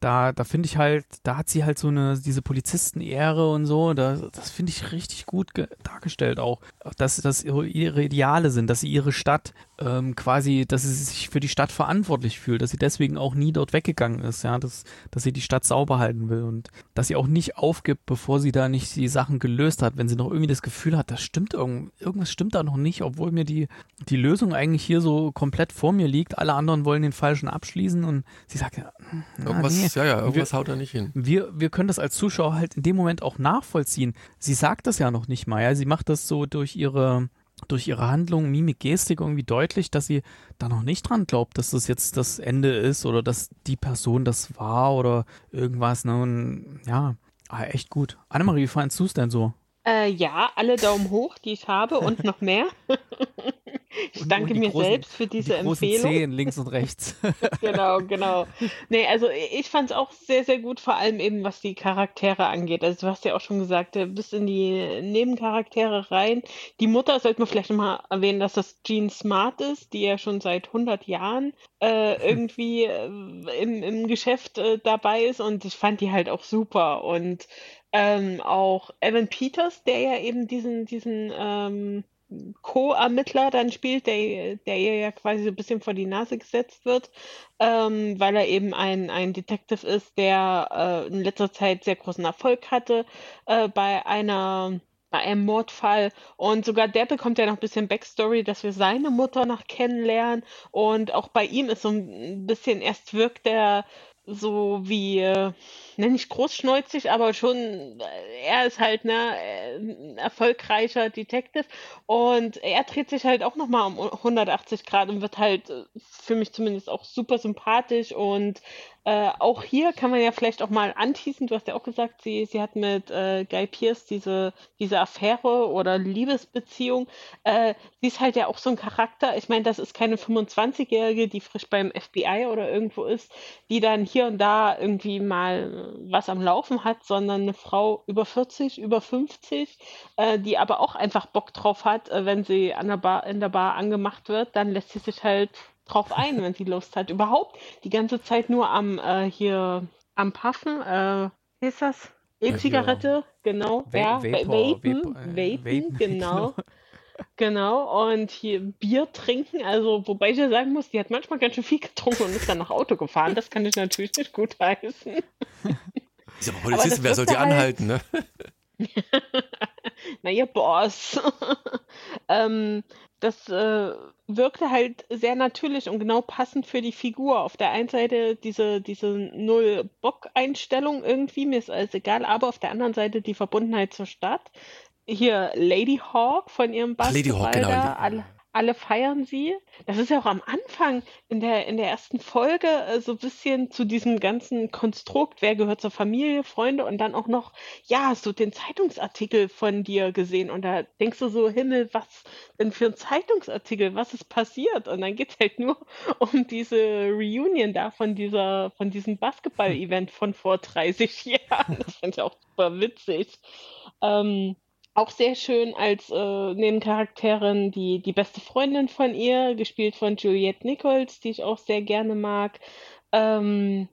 da, da finde ich halt, da hat sie halt so eine, diese Polizistenehre und so, da, das finde ich richtig gut dargestellt auch. Dass das ihre, Ideale sind, dass sie ihre Stadt ähm, quasi, dass sie sich für die Stadt verantwortlich fühlt, dass sie deswegen auch nie dort weggegangen ist, ja, dass, dass sie die Stadt sauber halten will und dass sie auch nicht aufgibt, bevor sie da nicht die Sachen gelöst hat, wenn sie noch irgendwie das Gefühl hat, das stimmt irgend, irgendwas stimmt da noch nicht, obwohl mir die, die Lösung eigentlich hier so komplett vor mir liegt, alle anderen wollen den falschen abschließen und sie sagt, ja, irgendwas, nee. ja, ja, irgendwas wir, haut da nicht hin. Wir, wir können das als Zuschauer halt in dem Moment auch nachvollziehen. Sie sagt das ja noch nicht mal, ja, sie macht das so durch ihre, durch ihre Handlung, Mimik, Gestik irgendwie deutlich, dass sie da noch nicht dran glaubt, dass das jetzt das Ende ist oder dass die Person das war oder irgendwas, ne, und ja, ah, echt gut. Annemarie, wie fandest du es denn so? Äh, ja, alle Daumen hoch, die ich habe und noch mehr. ich und, danke und mir großen, selbst für diese die großen Empfehlung. Zehen links und rechts. genau, genau. Nee, also ich fand es auch sehr, sehr gut, vor allem eben was die Charaktere angeht. Also du hast ja auch schon gesagt, du bist in die Nebencharaktere rein. Die Mutter sollte man vielleicht nochmal erwähnen, dass das Jean Smart ist, die ja schon seit 100 Jahren äh, irgendwie äh, im, im Geschäft äh, dabei ist und ich fand die halt auch super und ähm, auch Evan Peters, der ja eben diesen, diesen ähm, Co-Ermittler dann spielt, der, der ihr ja quasi so ein bisschen vor die Nase gesetzt wird, ähm, weil er eben ein, ein Detective ist, der äh, in letzter Zeit sehr großen Erfolg hatte äh, bei einer bei einem Mordfall. Und sogar der bekommt ja noch ein bisschen Backstory, dass wir seine Mutter noch kennenlernen. Und auch bei ihm ist so ein bisschen, erst wirkt er so wie, äh, nenne ich großschneuzig, aber schon, äh, er ist halt ne, äh, ein erfolgreicher Detective und er dreht sich halt auch nochmal um 180 Grad und wird halt äh, für mich zumindest auch super sympathisch und äh, auch hier kann man ja vielleicht auch mal anteasen, du hast ja auch gesagt, sie, sie hat mit äh, Guy Pierce diese, diese Affäre oder Liebesbeziehung. Äh, sie ist halt ja auch so ein Charakter. Ich meine, das ist keine 25-Jährige, die frisch beim FBI oder irgendwo ist, die dann hier und da irgendwie mal was am Laufen hat, sondern eine Frau über 40, über 50, äh, die aber auch einfach Bock drauf hat, äh, wenn sie an der Bar, in der Bar angemacht wird, dann lässt sie sich halt drauf ein, wenn sie Lust hat. Überhaupt die ganze Zeit nur am äh, hier am Puffen. Äh, wie ist das? E-Zigarette, genau. Va ja, Vapor, Vapen, Vapor, äh, Vapen, genau. Genau, und hier Bier trinken, also wobei ich ja sagen muss, die hat manchmal ganz schön viel getrunken und ist dann nach Auto gefahren. Das kann ich natürlich nicht gut heißen. Ist aber Polizistin, wer soll die halt... anhalten, ne? Na, ihr Boss. ähm, das äh, wirkte halt sehr natürlich und genau passend für die Figur. Auf der einen Seite diese, diese Null-Bock-Einstellung irgendwie, mir ist alles egal, aber auf der anderen Seite die Verbundenheit zur Stadt. Hier Lady Hawk von ihrem Basketball. Lady Hawk, genau. Alle, alle feiern sie. Das ist ja auch am Anfang in der, in der ersten Folge äh, so ein bisschen zu diesem ganzen Konstrukt, wer gehört zur Familie, Freunde und dann auch noch, ja, hast du den Zeitungsartikel von dir gesehen und da denkst du so, Himmel, was denn für ein Zeitungsartikel, was ist passiert? Und dann geht es halt nur um diese Reunion da von dieser, von diesem Basketball-Event von vor 30 Jahren. Das finde ich auch super witzig. Ähm, auch sehr schön als äh, Nebencharakterin die, die beste Freundin von ihr, gespielt von Juliette Nichols, die ich auch sehr gerne mag. Ähm,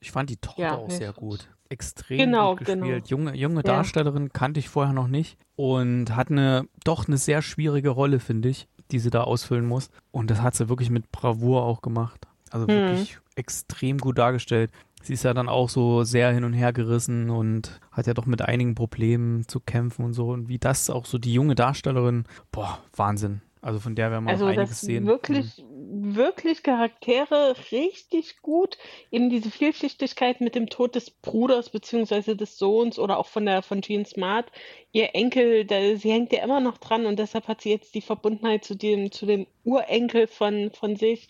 ich fand die Tochter ja, auch sehr gut. Extrem genau, gut gespielt. Genau. Junge, junge Darstellerin kannte ich vorher noch nicht und hat eine doch eine sehr schwierige Rolle, finde ich, die sie da ausfüllen muss. Und das hat sie wirklich mit Bravour auch gemacht. Also hm. wirklich extrem gut dargestellt sie ist ja dann auch so sehr hin und her gerissen und hat ja doch mit einigen Problemen zu kämpfen und so. Und wie das auch so die junge Darstellerin, boah, Wahnsinn. Also von der werden wir also auch einiges sehen. Wirklich, wirklich Charaktere richtig gut. Eben diese Vielschichtigkeit mit dem Tod des Bruders beziehungsweise des Sohns oder auch von der von Jean Smart. Ihr Enkel, da, sie hängt ja immer noch dran und deshalb hat sie jetzt die Verbundenheit zu dem, zu dem Urenkel von, von sich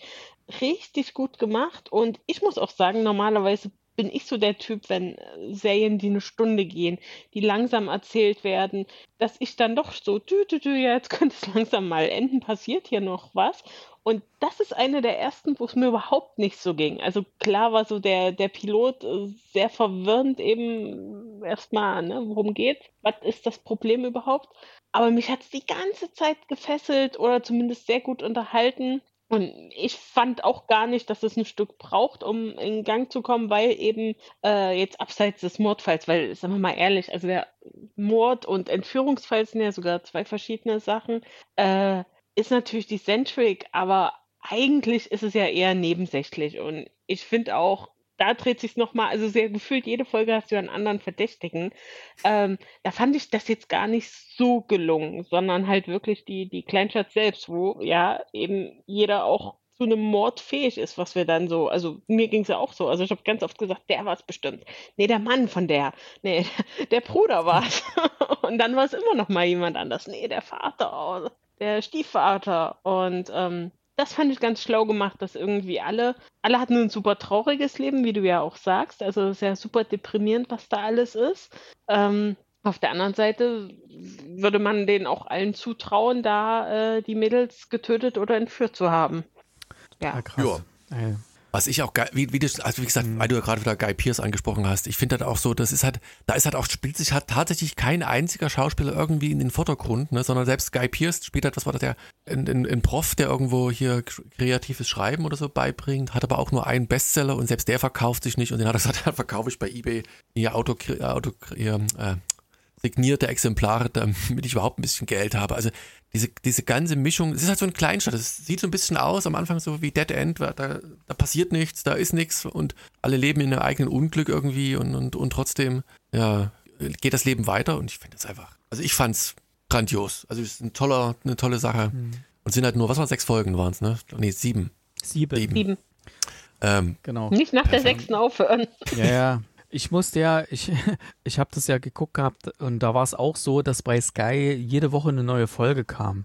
richtig gut gemacht und ich muss auch sagen, normalerweise bin ich so der Typ, wenn Serien, die eine Stunde gehen, die langsam erzählt werden, dass ich dann doch so, dü, dü, dü, ja, jetzt könnte es langsam mal enden, passiert hier noch was. Und das ist eine der ersten, wo es mir überhaupt nicht so ging. Also klar war so der, der Pilot äh, sehr verwirrend eben erstmal, ne, worum geht, was ist das Problem überhaupt. Aber mich hat es die ganze Zeit gefesselt oder zumindest sehr gut unterhalten. Und ich fand auch gar nicht, dass es ein Stück braucht, um in Gang zu kommen, weil eben äh, jetzt abseits des Mordfalls, weil, sagen wir mal ehrlich, also der Mord und Entführungsfall sind ja sogar zwei verschiedene Sachen, äh, ist natürlich die Centric, aber eigentlich ist es ja eher nebensächlich. Und ich finde auch, da dreht sich nochmal, also sehr gefühlt, jede Folge hast du einen anderen Verdächtigen. Ähm, da fand ich das jetzt gar nicht so gelungen, sondern halt wirklich die, die Kleinstadt selbst, wo ja eben jeder auch zu einem Mord fähig ist, was wir dann so, also mir ging es ja auch so, also ich habe ganz oft gesagt, der war es bestimmt. Nee, der Mann von der. Nee, der Bruder war es. Und dann war es immer noch mal jemand anders. Nee, der Vater, der Stiefvater. Und ähm, das fand ich ganz schlau gemacht, dass irgendwie alle, alle hatten ein super trauriges Leben, wie du ja auch sagst. Also sehr super deprimierend, was da alles ist. Ähm, auf der anderen Seite würde man denen auch allen zutrauen, da äh, die Mädels getötet oder entführt zu haben. Ja, ja krass. Ja. Was ich auch geil, wie, wie du, also wie gesagt, weil du ja gerade wieder Guy Pierce angesprochen hast, ich finde halt auch so, das ist halt, da ist halt auch, spielt sich halt tatsächlich kein einziger Schauspieler irgendwie in den Vordergrund, ne, sondern selbst Guy Pierce spielt halt, was war das, der, ein, ein, ein Prof, der irgendwo hier kreatives Schreiben oder so beibringt, hat aber auch nur einen Bestseller und selbst der verkauft sich nicht und den hat er gesagt, verkaufe ich bei Ebay, hier Auto, Auto, hier, äh, signierte Exemplare, damit ich überhaupt ein bisschen Geld habe. Also diese, diese ganze Mischung, es ist halt so ein Kleinstadt, es sieht so ein bisschen aus am Anfang so wie Dead End, da, da passiert nichts, da ist nichts und alle leben in einem eigenen Unglück irgendwie und, und, und trotzdem, ja, geht das Leben weiter und ich finde das einfach, also ich fand's grandios. Also es ist ein toller, eine tolle Sache. Mhm. Und sind halt nur, was waren sechs Folgen waren es, ne? Nee, sieben. Sieben. Sieben. sieben. Ähm, genau. Nicht nach der sechsten aufhören. Ja, ja. Ich musste ja, ich, ich habe das ja geguckt gehabt und da war es auch so, dass bei Sky jede Woche eine neue Folge kam.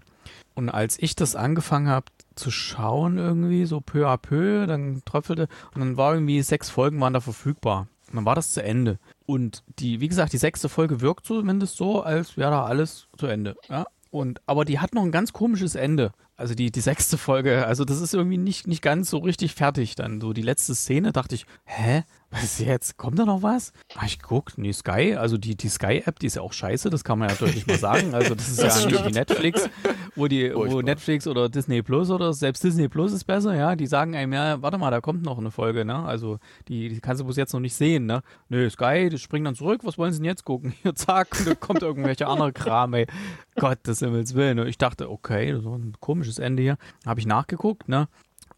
Und als ich das angefangen habe zu schauen irgendwie, so peu à peu, dann tröpfelte und dann war irgendwie sechs Folgen waren da verfügbar. Und dann war das zu Ende. Und die, wie gesagt, die sechste Folge wirkt zumindest so, als wäre da alles zu Ende. Ja? Und, aber die hat noch ein ganz komisches Ende. Also die, die sechste Folge, also das ist irgendwie nicht, nicht ganz so richtig fertig dann. So die letzte Szene dachte ich, hä? Was ist jetzt? Kommt da noch was? Hab ich geguckt, nee, Sky, also die, die Sky-App, die ist ja auch scheiße, das kann man ja deutlich mal sagen. Also das ist das ja nicht wie Netflix, wo die, wo Netflix oder Disney Plus oder selbst Disney Plus ist besser, ja, die sagen einem, ja, warte mal, da kommt noch eine Folge, ne? Also die, die kannst du bis jetzt noch nicht sehen, ne? Nö, Sky, das springt dann zurück, was wollen sie denn jetzt gucken? Hier, zack, da kommt irgendwelche andere Kram, ey. Gott des Himmels Willen. Und ich dachte, okay, das war ein komisches Ende hier. Habe ich nachgeguckt, ne?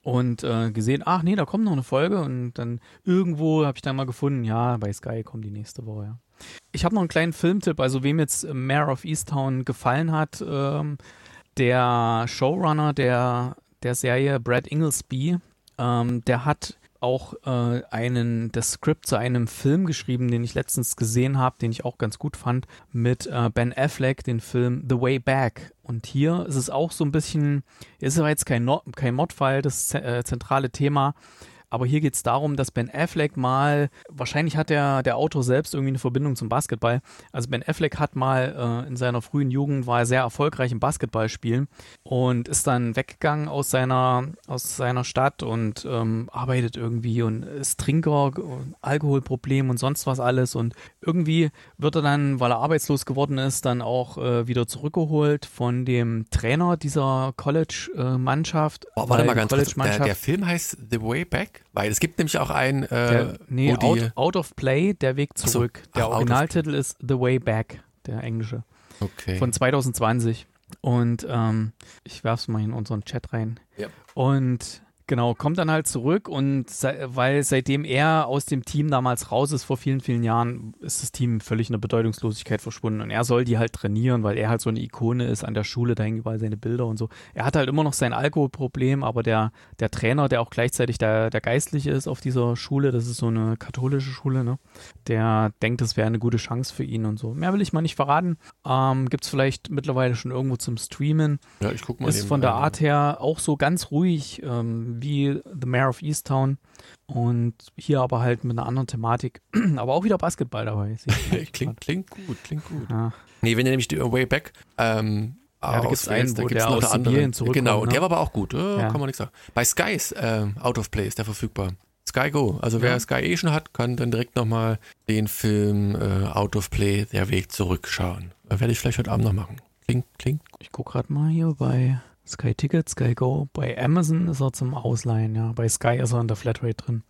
Und äh, gesehen, ach nee, da kommt noch eine Folge und dann irgendwo habe ich dann mal gefunden, ja, bei Sky kommt die nächste Woche, ja. Ich habe noch einen kleinen Filmtipp, also wem jetzt Mayor of Easttown gefallen hat, ähm, der Showrunner der, der Serie, Brad Inglesby, ähm, der hat auch äh, einen, das Skript zu einem Film geschrieben, den ich letztens gesehen habe, den ich auch ganz gut fand, mit äh, Ben Affleck, den Film The Way Back. Und hier ist es auch so ein bisschen, ist aber jetzt kein, kein Modfall, das äh, zentrale Thema, aber hier geht es darum, dass Ben Affleck mal, wahrscheinlich hat der, der Autor selbst irgendwie eine Verbindung zum Basketball. Also Ben Affleck hat mal äh, in seiner frühen Jugend, war er sehr erfolgreich im Basketballspielen und ist dann weggegangen aus seiner, aus seiner Stadt und ähm, arbeitet irgendwie und ist Trinker, Alkoholproblem und sonst was alles. Und irgendwie wird er dann, weil er arbeitslos geworden ist, dann auch äh, wieder zurückgeholt von dem Trainer dieser College-Mannschaft. Oh, warte mal ganz kurz, der, der Film heißt The Way Back? Weil es gibt nämlich auch einen. Äh, der, nee, out, out, of Play, der Weg zurück. So, der ach, Originaltitel ist The Way Back, der englische. Okay. Von 2020. Und ähm, ich werf's mal in unseren Chat rein. Ja. Und Genau, kommt dann halt zurück und weil seitdem er aus dem Team damals raus ist vor vielen, vielen Jahren, ist das Team völlig in der Bedeutungslosigkeit verschwunden und er soll die halt trainieren, weil er halt so eine Ikone ist an der Schule, da hängen überall seine Bilder und so. Er hat halt immer noch sein Alkoholproblem, aber der, der Trainer, der auch gleichzeitig der, der Geistliche ist auf dieser Schule, das ist so eine katholische Schule, ne? Der denkt, das wäre eine gute Chance für ihn und so. Mehr will ich mal nicht verraten. Ähm, Gibt es vielleicht mittlerweile schon irgendwo zum Streamen. Ja, ich guck mal. Ist von der Art her auch so ganz ruhig. Ähm, wie The Mayor of Easttown und hier aber halt mit einer anderen Thematik, aber auch wieder Basketball dabei. klingt, klingt gut, klingt gut. Ja. Nee, wenn ihr nämlich die Way Back ähm, ja, da gibt es einen, wo der aus Sibirien zurückkommt. Genau, ne? der war aber auch gut, äh, ja. kann man nichts sagen. Bei Sky ist äh, Out of Play, ist der verfügbar. Sky Go, also wer Sky eh schon hat, kann dann direkt nochmal den Film äh, Out of Play, der Weg zurückschauen. Werde ich vielleicht heute Abend noch machen. Klingt, klingt. Ich gucke gerade mal hier bei Sky Ticket, Sky Go. Bei Amazon ist er zum Ausleihen, ja. Bei Sky ist er in der Flatrate drin.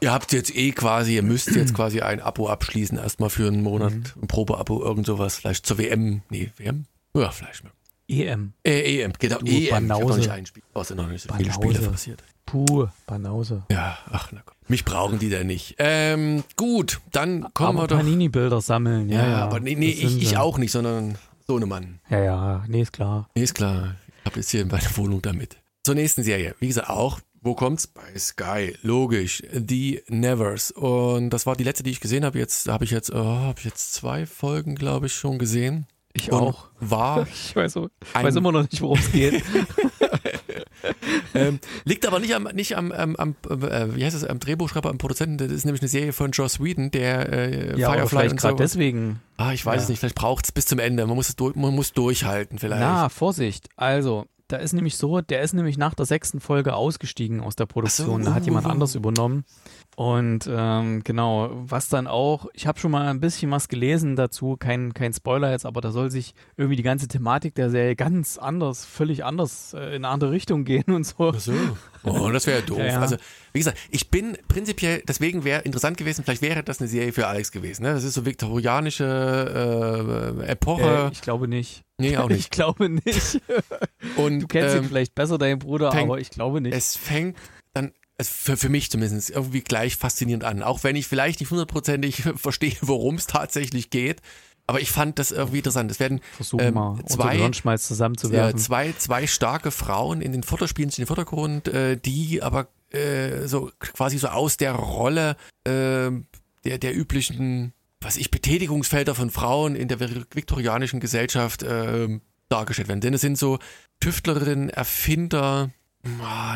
Ihr habt jetzt eh quasi, ihr müsst jetzt quasi ein Abo abschließen, erstmal für einen Monat, mhm. ein Probeabo, irgend sowas, vielleicht zur WM. Nee, WM? Ja, vielleicht. EM. Äh, EM, genau, du, EM. Banause. Ich noch nicht ein Spiel. Oh, sind noch nicht so viele Spiele passiert. Puh, Banause. Ja, ach na Gott. Mich brauchen die da nicht. Ähm, gut, dann kommen aber wir doch. Panini-Bilder sammeln, ja, ja. aber nee, nee ich, ich auch nicht, sondern so eine Mann. Ja, ja, nee, ist klar. Nee, ist klar habe jetzt hier in meiner Wohnung damit. Zur nächsten Serie. Wie gesagt, auch, wo kommt's? Bei Sky. Logisch. The Nevers. Und das war die letzte, die ich gesehen habe. Jetzt habe ich jetzt, oh, habe ich jetzt zwei Folgen, glaube ich, schon gesehen. Ich und auch. War. Ich weiß, weiß immer noch nicht, worum es geht. ähm, liegt aber nicht am, nicht am, am, am äh, wie heißt es, am Drehbuchschreiber, am Produzenten. Das ist nämlich eine Serie von Joss Whedon, der äh, ja, Firefly und so. deswegen. Ah, ich weiß ja. es nicht. Vielleicht braucht es bis zum Ende. Man muss es durch, man muss durchhalten, vielleicht. Na, Vorsicht. Also, da ist nämlich so, der ist nämlich nach der sechsten Folge ausgestiegen aus der Produktion. So, da hat jemand uh, anders übernommen. Und ähm, genau, was dann auch, ich habe schon mal ein bisschen was gelesen dazu, kein, kein Spoiler jetzt, aber da soll sich irgendwie die ganze Thematik der Serie ganz anders, völlig anders äh, in eine andere Richtung gehen und so. Ach so. Oh, das wäre doof. Ja, ja. Also, wie gesagt, ich bin prinzipiell, deswegen wäre interessant gewesen, vielleicht wäre das eine Serie für Alex gewesen. Ne? Das ist so viktorianische äh, Epoche. Äh, ich glaube nicht. nee, auch Ich nicht. glaube nicht. Und Du kennst ihn ähm, vielleicht besser, deinen Bruder, fängt- aber ich glaube nicht. es fängt es für, für mich zumindest, irgendwie gleich faszinierend an. Auch wenn ich vielleicht nicht hundertprozentig verstehe, worum es tatsächlich geht. Aber ich fand das irgendwie interessant. Es werden ähm, mal, zwei- ja, zusammenzuwerfen. zwei, zwei starke Frauen in den Vorderspielen, in den Vordergrund, äh, die aber äh, so quasi so aus der Rolle äh, der, der üblichen, was ich, Betätigungsfelder von Frauen in der vi- viktorianischen Gesellschaft äh, dargestellt werden. Denn es sind so Tüftlerinnen, Erfinder,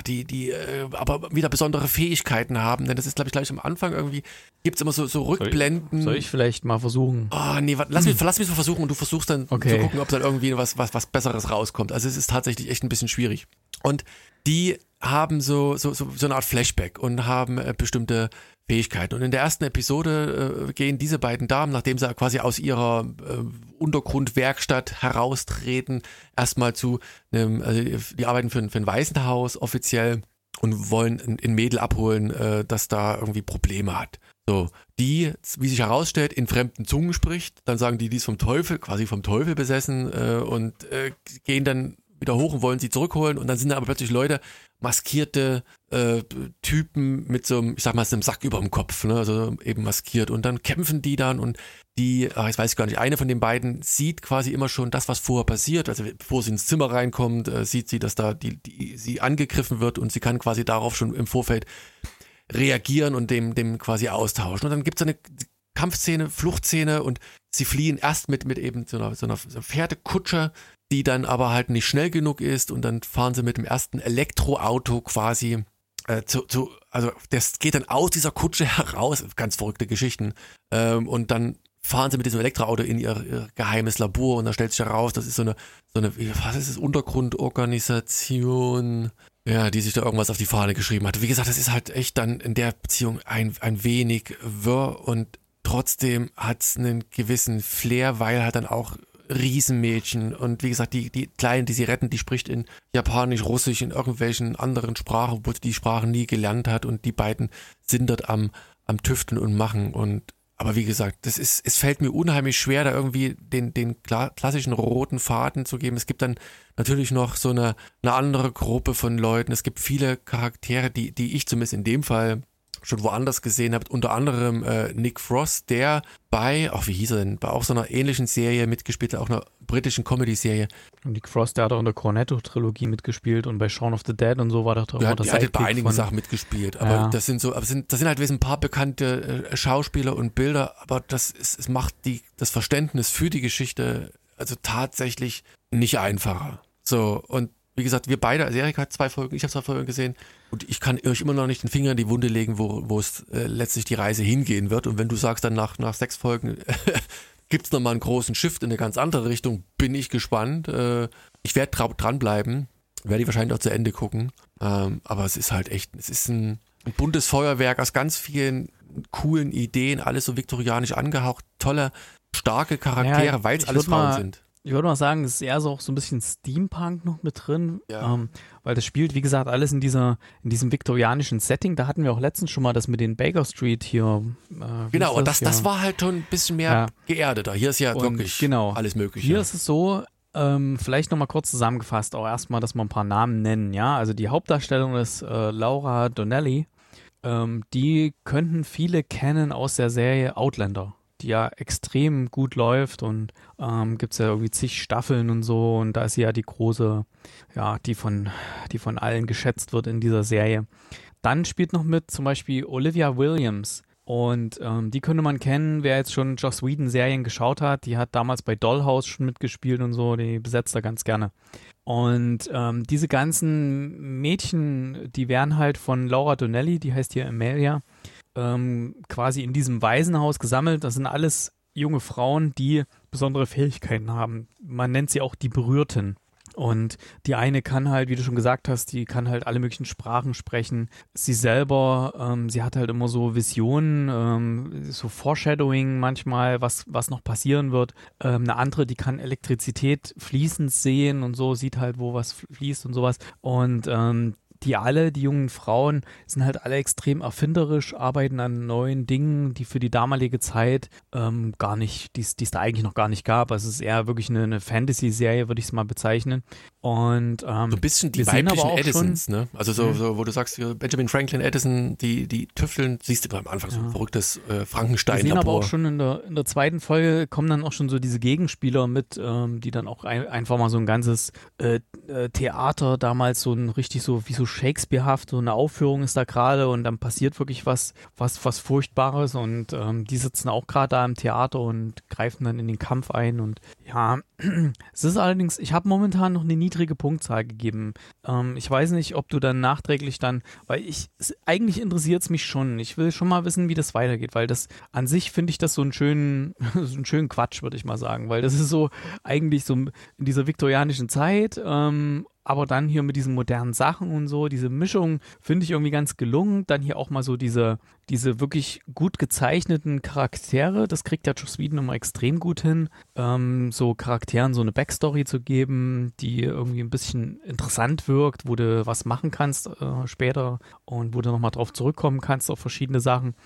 die, die äh, aber wieder besondere Fähigkeiten haben. Denn das ist, glaube ich, gleich am Anfang irgendwie, gibt es immer so, so Rückblenden. Soll ich vielleicht mal versuchen? Oh, nee, lass mich, lass mich mal versuchen und du versuchst dann Okay. zu gucken, ob dann irgendwie was, was, was Besseres rauskommt. Also es ist tatsächlich echt ein bisschen schwierig. Und die haben so, so, so, so eine Art Flashback und haben äh, bestimmte Fähigkeiten. Und in der ersten Episode äh, gehen diese beiden Damen, nachdem sie quasi aus ihrer äh, Untergrundwerkstatt heraustreten, erstmal zu einem, also die arbeiten für, ein- für ein Waisenhaus offiziell und wollen ein, ein Mädel abholen, äh, das da irgendwie Probleme hat. So, die, wie sich herausstellt, in fremden Zungen spricht, dann sagen die, die ist vom Teufel, quasi vom Teufel besessen äh, und äh, gehen dann wieder hoch und wollen sie zurückholen und dann sind da aber plötzlich Leute, maskierte äh, Typen mit so einem, ich sag mal, so einem Sack über dem Kopf, ne? also eben maskiert und dann kämpfen die dann und die, ach, ich weiß gar nicht, eine von den beiden sieht quasi immer schon das, was vorher passiert, also bevor sie ins Zimmer reinkommt, äh, sieht sie, dass da die, die, sie angegriffen wird und sie kann quasi darauf schon im Vorfeld reagieren und dem, dem quasi austauschen. Und dann gibt es eine Kampfszene, Fluchtszene und sie fliehen erst mit, mit eben so einer so einer Pferdekutsche, die dann aber halt nicht schnell genug ist und dann fahren sie mit dem ersten Elektroauto quasi äh, zu, zu, also das geht dann aus dieser Kutsche heraus, ganz verrückte Geschichten. Ähm, und dann fahren sie mit diesem Elektroauto in ihr, ihr geheimes Labor und da stellt sich heraus, das ist so eine, so eine, was ist es, Untergrundorganisation, ja, die sich da irgendwas auf die Fahne geschrieben hat. Wie gesagt, das ist halt echt dann in der Beziehung ein, ein wenig wirr und trotzdem hat es einen gewissen Flair, weil halt dann auch Riesenmädchen und wie gesagt, die, die Kleine, die sie retten, die spricht in Japanisch, Russisch, in irgendwelchen anderen Sprachen, wo sie die Sprachen nie gelernt hat und die beiden sind dort am, am Tüfteln und machen und aber wie gesagt, das ist, es fällt mir unheimlich schwer, da irgendwie den, den kla- klassischen roten Faden zu geben. Es gibt dann natürlich noch so eine, eine andere Gruppe von Leuten. Es gibt viele Charaktere, die, die ich zumindest in dem Fall schon woanders gesehen habe. Unter anderem äh, Nick Frost, der bei, ach wie hieß er denn, bei auch so einer ähnlichen Serie mitgespielt hat, auch einer britischen Comedy-Serie. Und Nick Frost, der hat auch in der Cornetto-Trilogie mitgespielt und bei Shaun of the Dead und so war doch auch Ja, die hat bei einigen von, Sachen mitgespielt, aber Ja. das sind so, aber sind, das sind halt ein paar bekannte äh, Schauspieler und Bilder, aber das ist, es macht die, das Verständnis für die Geschichte also tatsächlich nicht einfacher. So, und wie gesagt, wir beide, also Erik hat zwei Folgen, ich habe zwei Folgen gesehen und ich kann euch immer noch nicht den Finger in die Wunde legen, wo, wo es äh, letztlich die Reise hingehen wird. Und wenn du sagst dann nach, nach sechs Folgen, gibt's noch mal einen großen Shift in eine ganz andere Richtung, bin ich gespannt. Äh, ich werde dra dranbleiben, werde die wahrscheinlich auch zu Ende gucken. Ähm, aber es ist halt echt, es ist ein, ein buntes Feuerwerk aus ganz vielen coolen Ideen, alles so viktorianisch angehaucht, tolle, starke Charaktere, Ja, weil es ich alles würd mal- Frauen sind. Ich würde mal sagen, es ist eher so auch so ein bisschen Steampunk noch mit drin, Ja. ähm, weil das spielt, wie gesagt, alles in dieser, in diesem viktorianischen Setting. Da hatten wir auch letztens schon mal das mit den Baker Street hier. Äh, Genau, und das, das Ja. war halt schon ein bisschen mehr Ja. geerdeter. Hier ist ja Und wirklich genau. alles Mögliche. Hier ist es so, ähm, vielleicht nochmal kurz zusammengefasst, auch erstmal, dass wir ein paar Namen nennen, ja. Also die Hauptdarstellung ist äh, Laura Donnelly. Ähm, die könnten viele kennen aus der Serie Outlander, die ja extrem gut läuft und ähm, gibt es ja irgendwie zig Staffeln und so und da ist sie ja die große, ja, die von, die von allen geschätzt wird in dieser Serie. Dann spielt noch mit zum Beispiel Olivia Williams. Und ähm, die könnte man kennen, wer jetzt schon Joss Whedon-Serien geschaut hat. Die hat damals bei Dollhouse schon mitgespielt und so. Die besetzt er ganz gerne. Und ähm, diese ganzen Mädchen, die werden halt von Laura Donnelly, die heißt hier Amelia, ähm, quasi in diesem Waisenhaus gesammelt. Das sind alles junge Frauen, die besondere Fähigkeiten haben. Man nennt sie auch die Berührten. Und die eine kann halt, wie du schon gesagt hast, die kann halt alle möglichen Sprachen sprechen. Sie selber, ähm, sie hat halt immer so Visionen, ähm, so Foreshadowing manchmal, was, was noch passieren wird. Ähm, eine andere, die kann Elektrizität fließend sehen und so, sieht halt, wo was fließt und sowas. Und ähm, die alle, die jungen Frauen, sind halt alle extrem erfinderisch, arbeiten an neuen Dingen, die für die damalige Zeit ähm, gar nicht, die es da eigentlich noch gar nicht gab. Also es ist eher wirklich eine, eine Fantasy-Serie, würde ich es mal bezeichnen. Und ähm, so ein bisschen die weiblichen Edisons, ne? Also so, so, wo du sagst, Benjamin Franklin Edison, die, die tüfteln, siehst du am Anfang ja. so ein verrücktes äh, Frankenstein. Wir sehen aber auch schon in der, in der zweiten Folge kommen dann auch schon so diese Gegenspieler mit, ähm, die dann auch ein, einfach mal so ein ganzes äh, äh Theater damals so ein richtig so wie so Shakespearehaft, so eine Aufführung ist da gerade und dann passiert wirklich was, was, was Furchtbares und ähm, die sitzen auch gerade da im Theater und greifen dann in den Kampf ein und ja, es ist allerdings, ich habe momentan noch eine niedrige Punktzahl gegeben. Ähm, ich weiß nicht, ob du dann nachträglich dann, weil ich, eigentlich interessiert es mich schon. Ich will schon mal wissen, wie das weitergeht, weil das an sich finde ich das so einen schönen, so einen schönen Quatsch, würde ich mal sagen, weil das ist so eigentlich so in dieser viktorianischen Zeit ähm, aber dann hier mit diesen modernen Sachen und so, diese Mischung finde ich irgendwie ganz gelungen. Dann hier auch mal so diese, diese wirklich gut gezeichneten Charaktere, das kriegt ja Joss Whedon immer extrem gut hin, ähm, so Charakteren so eine Backstory zu geben, die irgendwie ein bisschen interessant wirkt, wo du was machen kannst äh, später und wo du nochmal drauf zurückkommen kannst auf verschiedene Sachen.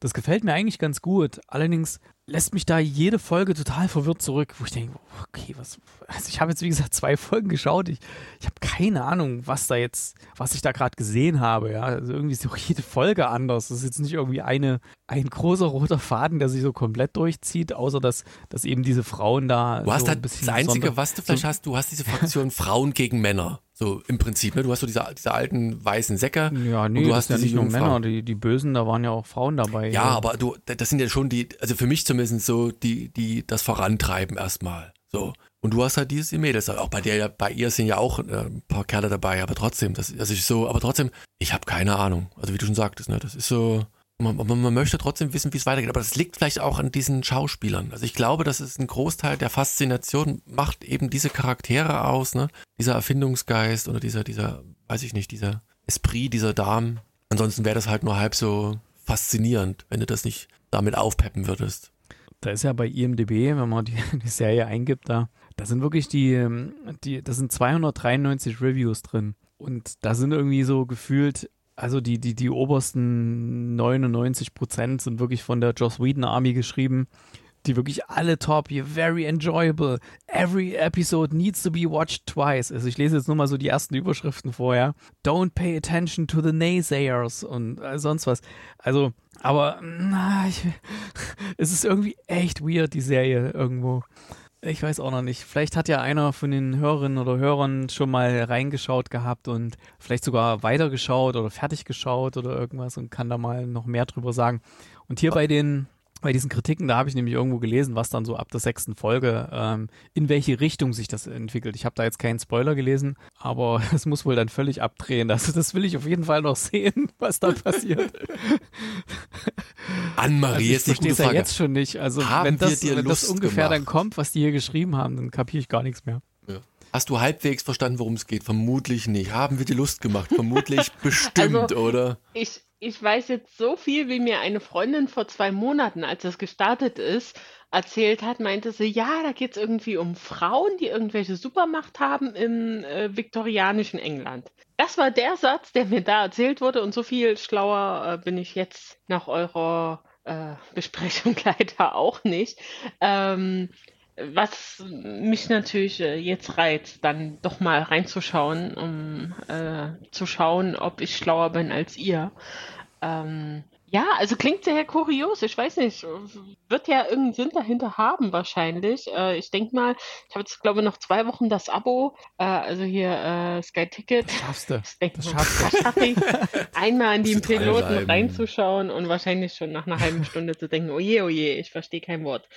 Das gefällt mir eigentlich ganz gut. Allerdings lässt mich da jede Folge total verwirrt zurück, wo ich denke, okay, was, also ich habe jetzt wie gesagt zwei Folgen geschaut, ich, ich habe keine Ahnung, was da jetzt, was ich da gerade gesehen habe, ja, also irgendwie ist auch jede Folge anders, das ist jetzt nicht irgendwie eine, ein großer roter Faden, der sich so komplett durchzieht, außer dass, dass eben diese Frauen da Du hast so halt das Einzige, was du vielleicht so, hast, du hast diese Fraktion Frauen gegen Männer. So im Prinzip, ne? Du hast so diese, diese alten weißen Säcke. Ja, nee, und du hast ja nicht nur Männer, die, die Bösen, da waren ja auch Frauen dabei. Ja, ja, aber du, das sind ja schon die, also für mich zumindest so, die, die das vorantreiben erstmal. So. Und du hast halt dieses Mädels, auch bei der, bei ihr sind ja auch äh, ein paar Kerle dabei, aber trotzdem, das, das ist so, aber trotzdem, ich habe keine Ahnung. Also wie du schon sagtest, ne, das ist so, man, man, möchte trotzdem wissen, wie es weitergeht. Aber das liegt vielleicht auch an diesen Schauspielern. Also ich glaube, das ist ein Großteil der Faszination, macht eben diese Charaktere aus, ne? Dieser Erfindungsgeist oder dieser, dieser, weiß ich nicht, dieser Esprit dieser Damen. Ansonsten wäre das halt nur halb so faszinierend, wenn du das nicht damit aufpeppen würdest. Da ist ja bei IMDB, wenn man die, die Serie eingibt, da, da sind wirklich die, die, da sind 293 Reviews drin. Und da sind irgendwie so gefühlt also die, die, die obersten 99 Prozent sind wirklich von der Joss Whedon Army geschrieben, die wirklich alle top, you're very enjoyable, every episode needs to be watched twice. Also ich lese jetzt nur mal so die ersten Überschriften vorher. Don't pay attention to the naysayers und äh, sonst was. Also, aber na, ich, es ist irgendwie echt weird, die Serie irgendwo. Ich weiß auch noch nicht. Vielleicht hat ja einer von den Hörerinnen oder Hörern schon mal reingeschaut gehabt und vielleicht sogar weitergeschaut oder fertig geschaut oder irgendwas und kann da mal noch mehr drüber sagen. Und hier bei den bei diesen Kritiken, da habe ich nämlich irgendwo gelesen, was dann so ab der sechsten Folge, ähm, in welche Richtung sich das entwickelt. Ich habe da jetzt keinen Spoiler gelesen, aber es muss wohl dann völlig abdrehen. Also das will ich auf jeden Fall noch sehen, was da passiert. Anne-Marie also ist die gute Frage. ja jetzt schon nicht. Also haben wenn das, wenn das ungefähr gemacht? dann kommt, was die hier geschrieben haben, dann kapiere ich gar nichts mehr. Hast du halbwegs verstanden, worum es geht? Vermutlich nicht. Haben wir die Lust gemacht? Vermutlich bestimmt, also, oder? Ich, ich weiß jetzt so viel, wie mir eine Freundin vor zwei Monaten, als das gestartet ist, erzählt hat, meinte sie, ja, da geht es irgendwie um Frauen, die irgendwelche Supermacht haben im äh, viktorianischen England. Das war der Satz, der mir da erzählt wurde und so viel schlauer äh, bin ich jetzt nach eurer äh, Besprechung leider auch nicht. Ähm, was mich natürlich äh, jetzt reizt, dann doch mal reinzuschauen, um äh, zu schauen, ob ich schlauer bin als ihr. Ähm, ja, also klingt sehr kurios. Ich weiß nicht, wird ja irgendeinen Sinn dahinter haben wahrscheinlich. Äh, ich denke mal, ich habe jetzt glaube ich noch zwei Wochen das Abo, äh, also hier äh, Sky Ticket. Das schaffst du. Ich das schaffst du. Schaff ich, einmal in die Piloten reinzuschauen und wahrscheinlich schon nach einer halben Stunde zu denken, oh je, oh je, ich verstehe kein Wort.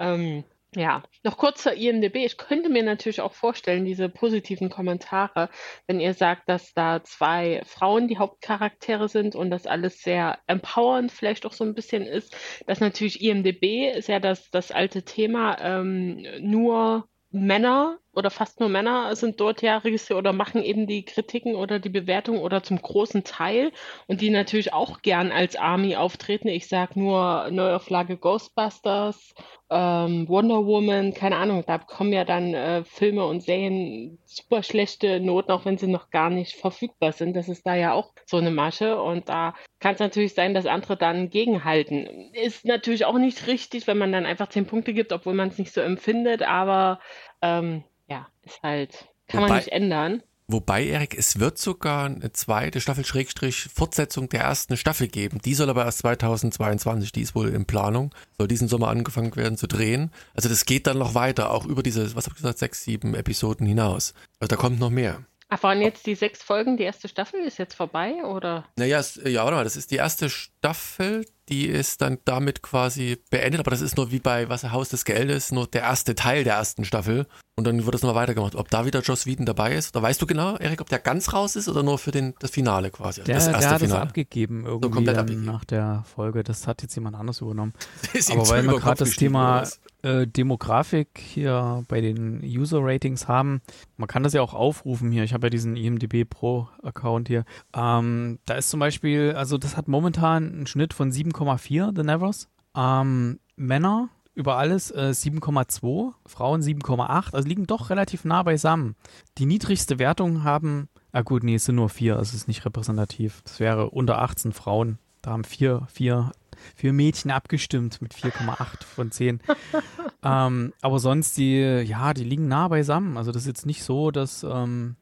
Ähm, ja, noch kurz zur IMDb. Ich könnte mir natürlich auch vorstellen, diese positiven Kommentare, wenn ihr sagt, dass da zwei Frauen die Hauptcharaktere sind und das alles sehr empowernd vielleicht auch so ein bisschen ist, dass natürlich IMDb ist ja das, das alte Thema, ähm, nur Männer oder fast nur Männer sind dort ja registriert oder machen eben die Kritiken oder die Bewertung oder zum großen Teil und die natürlich auch gern als Army auftreten. Ich sage nur Neuauflage Ghostbusters, ähm, Wonder Woman, keine Ahnung, da kommen ja dann äh, Filme und Serien super schlechte Noten, auch wenn sie noch gar nicht verfügbar sind. Das ist da ja auch so eine Masche und da kann es natürlich sein, dass andere dann gegenhalten. Ist natürlich auch nicht richtig, wenn man dann einfach zehn Punkte gibt, obwohl man es nicht so empfindet, aber ähm, ja, ist halt, kann Wobei, man nicht ändern. Wobei, Erik, es wird sogar eine zweite Staffel Schrägstrich Fortsetzung der ersten Staffel geben. Die soll aber erst 2022, die ist wohl in Planung, soll diesen Sommer angefangen werden zu drehen. Also das geht dann noch weiter, auch über diese, was habe ich gesagt, sechs, sieben Episoden hinaus. Also da kommt noch mehr. Ach, waren jetzt die sechs Folgen, die erste Staffel ist jetzt vorbei, oder? Naja, ja, warte mal, das ist die erste Staffel, die ist dann damit quasi beendet, aber das ist nur wie bei Was Haus des Geldes, nur der erste Teil der ersten Staffel. Und dann wird es nochmal weitergemacht. Ob da wieder Joss Whedon dabei ist, oder weißt du genau, Erik, ob der ganz raus ist oder nur für den, das Finale quasi? Der, das erste der hat Finale. das abgegeben irgendwie so komplett abgegeben. nach der Folge. Das hat jetzt jemand anders übernommen. aber weil wir gerade das Thema äh, Demografik hier bei den User-Ratings haben, man kann das ja auch aufrufen hier. Ich habe ja diesen IMDB Pro-Account hier. Ähm, da ist zum Beispiel, also das hat momentan einen Schnitt von 7,4, The Nevers. Ähm, Männer über alles äh, 7,2, Frauen 7,8, also liegen doch relativ nah beisammen. Die niedrigste Wertung haben, ah gut, nee, es sind nur vier, also es ist nicht repräsentativ. Das wäre unter 18 Frauen. Da haben vier, vier, vier Mädchen abgestimmt mit 4,8 von 10. ähm, aber sonst die, ja, die liegen nah beisammen. Also das ist jetzt nicht so, dass ähm,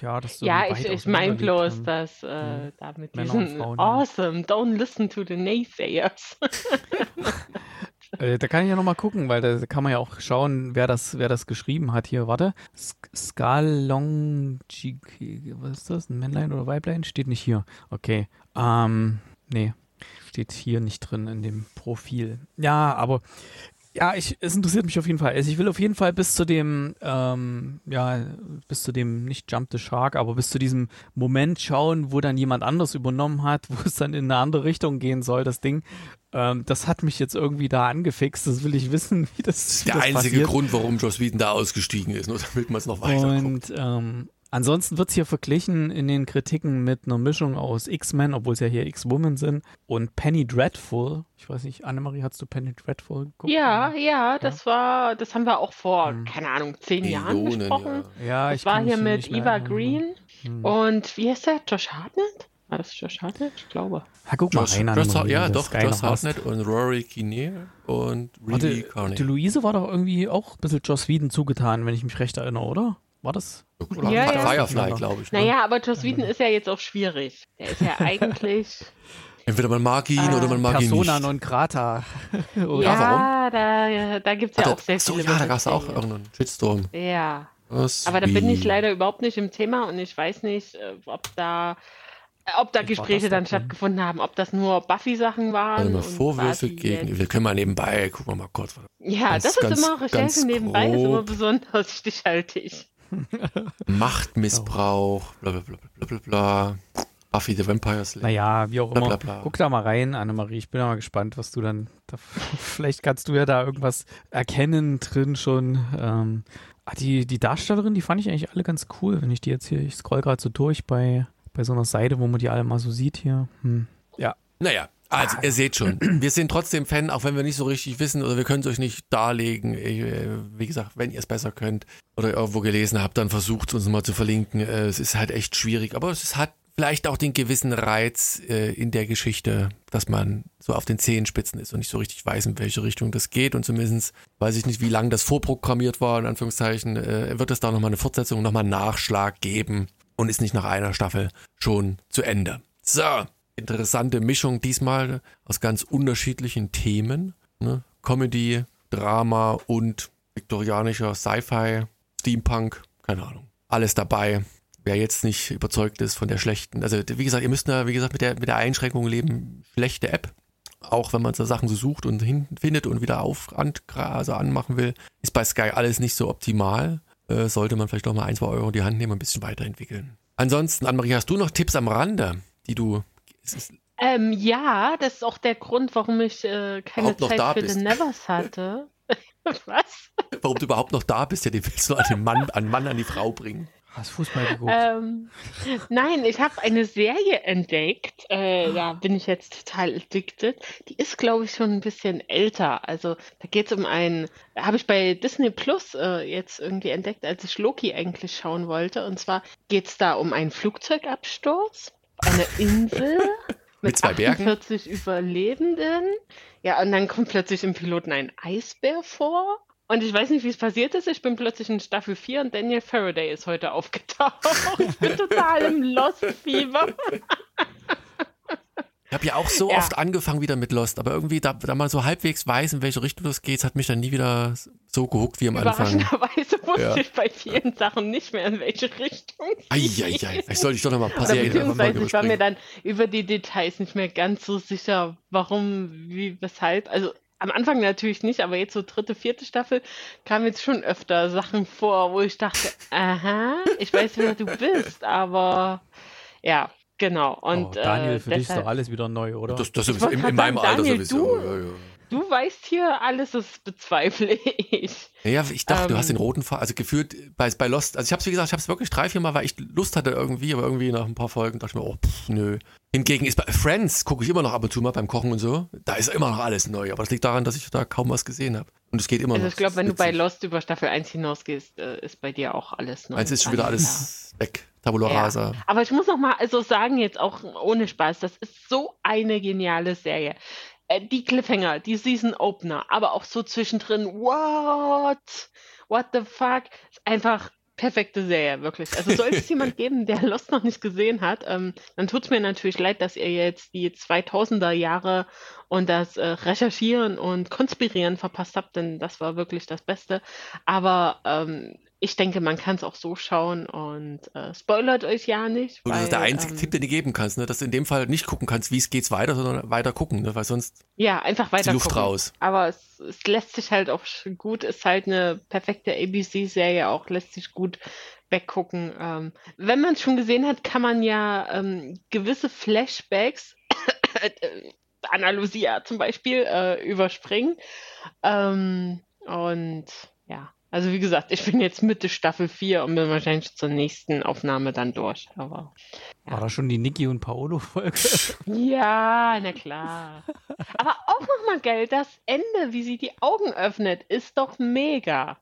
ja, das so ja ich, ich meine bloß, dass äh, ja. da mit diesen Awesome, don't listen to the naysayers. äh, da kann ich ja nochmal gucken, weil da kann man ja auch schauen, wer das, wer das geschrieben hat hier. Warte. Skalong was ist das? Ein Männlein oder Weiblein? Steht nicht hier. Okay. Ähm, nee. Steht hier nicht drin in dem Profil. Ja, aber ja, ich, es interessiert mich auf jeden Fall. Also ich will auf jeden Fall bis zu dem, ähm, ja, bis zu dem, nicht Jump the Shark, aber bis zu diesem Moment schauen, wo dann jemand anders übernommen hat, wo es dann in eine andere Richtung gehen soll, das Ding. Ähm, das hat mich jetzt irgendwie da angefixt. Das will ich wissen, wie das, das ist. der das einzige passiert. Grund, warum Joss Whedon da ausgestiegen ist, nur damit man es noch weiter Und ähm, Ansonsten wird es hier verglichen in den Kritiken mit einer Mischung aus X-Men, obwohl es ja hier X-Women sind, und Penny Dreadful. Ich weiß nicht, Annemarie, hast du Penny Dreadful geguckt? Ja, ja, das ja? war, das haben wir auch vor, hm. keine Ahnung, zehn Millionen, Jahren besprochen. Ja, ja das ich war hier mit Eva Green hm. und wie heißt der? Josh Hartnett? War das Josh Hartnett? Ich glaube. Ja, guck mal Josh, rein, Josh, Ja, doch, Josh Hartnett und Rory Kinnear und Reedy Carney. Die Luise war doch irgendwie auch ein bisschen Joss Whedon zugetan, wenn ich mich recht erinnere, oder? War das? Oder ja, ja. Firefly, glaube ich. Ne? Naja, aber Joss Whedon ist ja jetzt auch schwierig. Der ist ja eigentlich. Entweder man mag ihn äh, oder man mag Persona ihn nicht. Persona non grata. ja, warum? da, da gibt es ja auch sehr so, viele. Ja, da gab es auch irgendeinen Shitstorm. Ja. Was aber da bin ich leider überhaupt nicht im Thema und ich weiß nicht, äh, ob da ob da Gespräche dann stattgefunden haben, ob das nur Buffy-Sachen waren. Also mal Vorwürfe gegen, wir können mal nebenbei, gucken wir mal kurz. Ja, ganz, das ist ganz, immer Recherche nebenbei, grob. ist immer besonders stichhaltig. Machtmissbrauch, bla bla bla bla bla bla. Buffy the Vampire Slayer. Naja, wie auch immer. Bla, bla, bla. Guck da mal rein, Annemarie. Ich bin mal gespannt, was du dann. Da, vielleicht kannst du ja da irgendwas erkennen drin schon. Ähm, ah, die, die Darstellerin, die fand ich eigentlich alle ganz cool, wenn ich die jetzt hier. Ich scroll gerade so durch bei, bei so einer Seite, wo man die alle mal so sieht hier. Hm. Ja. Naja, also, ihr seht schon, wir sind trotzdem Fan, auch wenn wir nicht so richtig wissen oder wir können es euch nicht darlegen. Äh, wie gesagt, wenn ihr es besser könnt oder irgendwo gelesen habt, dann versucht es uns mal zu verlinken. Äh, es ist halt echt schwierig, aber es hat vielleicht auch den gewissen Reiz äh, in der Geschichte, dass man so auf den Zehenspitzen ist und nicht so richtig weiß, in welche Richtung das geht. Und zumindest weiß ich nicht, wie lange das vorprogrammiert war, in Anführungszeichen, wird es da nochmal eine Fortsetzung, nochmal einen Nachschlag geben und ist nicht nach einer Staffel schon zu Ende. So, interessante Mischung diesmal aus ganz unterschiedlichen Themen. Ne? Comedy, Drama und viktorianischer Sci-Fi, Steampunk, keine Ahnung. Alles dabei. Wer jetzt nicht überzeugt ist von der schlechten, also wie gesagt, ihr müsst da, wie gesagt, mit der, mit der Einschränkung leben, schlechte App. Auch wenn man so Sachen so sucht und hin, findet und wieder auf, an, also anmachen will, ist bei Sky alles nicht so optimal. Äh, sollte man vielleicht doch mal ein, zwei Euro in die Hand nehmen und ein bisschen weiterentwickeln. Ansonsten, Annemarie, hast du noch Tipps am Rande, die du ähm, ja, das ist auch der Grund, warum ich äh, keine Zeit für bist. The Nevers hatte. Was? Warum du überhaupt noch da bist, ja, den willst du an den Mann, an Mann an die Frau bringen. Hast Fußball geguckt? Ähm, nein, ich habe eine Serie entdeckt. Äh, da bin ich jetzt total addicted. Die ist, glaube ich, schon ein bisschen älter. Also da geht es um einen, habe ich bei Disney Plus äh, jetzt irgendwie entdeckt, als ich Loki eigentlich schauen wollte. Und zwar geht es da um einen Flugzeugabsturz, eine Insel. Mit zwei Bergen? 48 Überlebenden. Ja, und dann kommt plötzlich im Piloten ein Eisbär vor. Und ich weiß nicht, wie es passiert ist. Ich bin plötzlich in Staffel 4 und Daniel Faraday ist heute aufgetaucht. Ich bin total im Lost-Fieber. Ich habe ja auch so Ja. oft angefangen wieder mit Lost, aber irgendwie, da, da man so halbwegs weiß, in welche Richtung das geht, hat mich dann nie wieder so gehuckt wie am Anfang. Überraschenderweise wusste Ja. ich bei vielen Sachen nicht mehr, in welche Richtung. Eieiei, vielleicht sollte ich doch noch mal ein paar Oder Serien einfach mal beziehungsweise ich war mir dann über die Details nicht mehr ganz so sicher, warum, wie, weshalb. Also am Anfang natürlich nicht, aber jetzt so dritte, vierte Staffel kamen jetzt schon öfter Sachen vor, wo ich dachte, aha, ich weiß, wer du bist, aber ja, genau. Und oh, Daniel, äh, für dich ist doch alles wieder neu, oder? Das, das wollte in, in meinem sagen, Alter Daniel, sowieso. du- Ja, ja. du weißt hier alles, das bezweifle ich. Ja, ich dachte, du hast den Ähm. roten Faden, also gefühlt bei, bei Lost, also ich habe es wie gesagt, ich habe es wirklich drei, vier Mal, weil ich Lust hatte irgendwie, aber irgendwie nach ein paar Folgen dachte ich mir, oh, pff, nö. Hingegen ist bei Friends, gucke ich immer noch ab und zu mal beim Kochen und so, da ist immer noch alles neu, aber das liegt daran, dass ich da kaum was gesehen habe. Und es geht immer Also noch. ich glaube, wenn du ist bei. Lost über Staffel 1 hinausgehst, äh, ist bei dir auch alles neu. Eins ist schon wieder Alles alles weg. Tabula Ja. rasa. Aber ich muss noch mal also sagen, jetzt auch ohne Spaß, das ist so eine geniale Serie. Äh, Die Cliffhanger, die Season Opener, aber auch so zwischendrin, what? What the fuck? Ist einfach perfekte Serie, wirklich. Also sollte es jemand geben, der Lost noch nicht gesehen hat, ähm, dann tut es mir natürlich leid, dass ihr jetzt die 2000er Jahre und das äh, Recherchieren und Konspirieren verpasst habt, denn das war wirklich das Beste. Aber ähm, ich denke, man kann es auch so schauen und äh, spoilert euch ja nicht. Und das ist der weil, einzige ähm, Tipp, den du geben kannst, ne? dass du in dem Fall nicht gucken kannst, wie es geht's weiter, sondern weiter gucken, ne? weil sonst Ja, einfach ist weiter die Luft gucken. raus. Aber es, es lässt sich halt auch gut, ist halt eine perfekte ABC-Serie, auch lässt sich gut weggucken. Ähm, wenn man es schon gesehen hat, kann man ja ähm, gewisse Flashbacks, äh, Anna Lucia zum Beispiel, äh, überspringen. Ähm, und ja, also wie gesagt, ich bin jetzt Mitte Staffel 4 und bin wahrscheinlich zur nächsten Aufnahme dann durch. Aber War da schon die Niki und Paolo-Folge? ja, na klar. Aber auch nochmal geil, das Ende, wie sie die Augen öffnet, ist doch mega.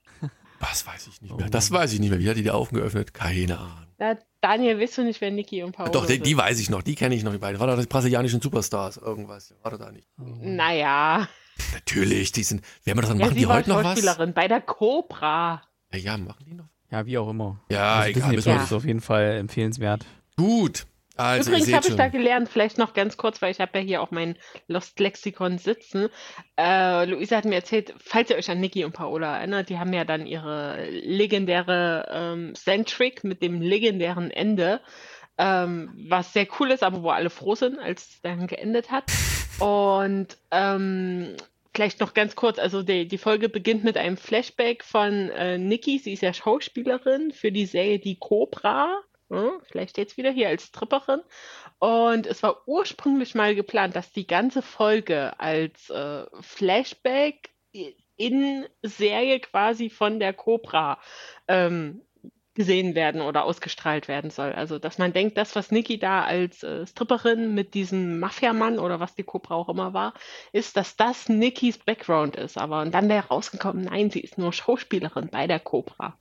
Was weiß ich nicht mehr. Das weiß ich nicht mehr. Wie hat die die Augen geöffnet? Keine Ahnung. Da, Daniel, weißt du nicht, wer Niki und Paolo Doch, die, die weiß ich noch. Die kenne ich noch. Die beiden. War da die brasilianischen Superstars? Irgendwas. War da da nicht? Naja. Natürlich. Die sind. Wer das dann? Ja, Machen die heute noch was? Schauspielerin bei der Cobra. Ja, ja, machen die noch? Ja, wie auch immer. Ja, also egal. Disney wir Ja. ist auf jeden Fall empfehlenswert. Gut. Also, Übrigens habe ich da gelernt, vielleicht noch ganz kurz, weil ich habe ja hier auch mein Lost Lexikon sitzen. Äh, Luisa hat mir erzählt, falls ihr euch an Niki und Paola erinnert, die haben ja dann ihre legendäre ähm, Centric mit dem legendären Ende, ähm, was sehr cool ist, aber wo alle froh sind, als es dann geendet hat. Und ähm, Vielleicht noch ganz kurz, also die, die Folge beginnt mit einem Flashback von äh, Nikki. Sie ist ja Schauspielerin für die Serie Die Cobra. Ja, vielleicht es wieder hier als Tripperin. Und es war ursprünglich mal geplant, dass die ganze Folge als äh, Flashback in Serie quasi von der Cobra ähm, gesehen werden oder ausgestrahlt werden soll. Also, dass man denkt, das, was Nikki da als äh, Stripperin mit diesem Mafiamann oder was die Cobra auch immer war, ist, dass das Nikkis Background ist. Aber und dann wäre rausgekommen, nein, sie ist nur Schauspielerin bei der Cobra.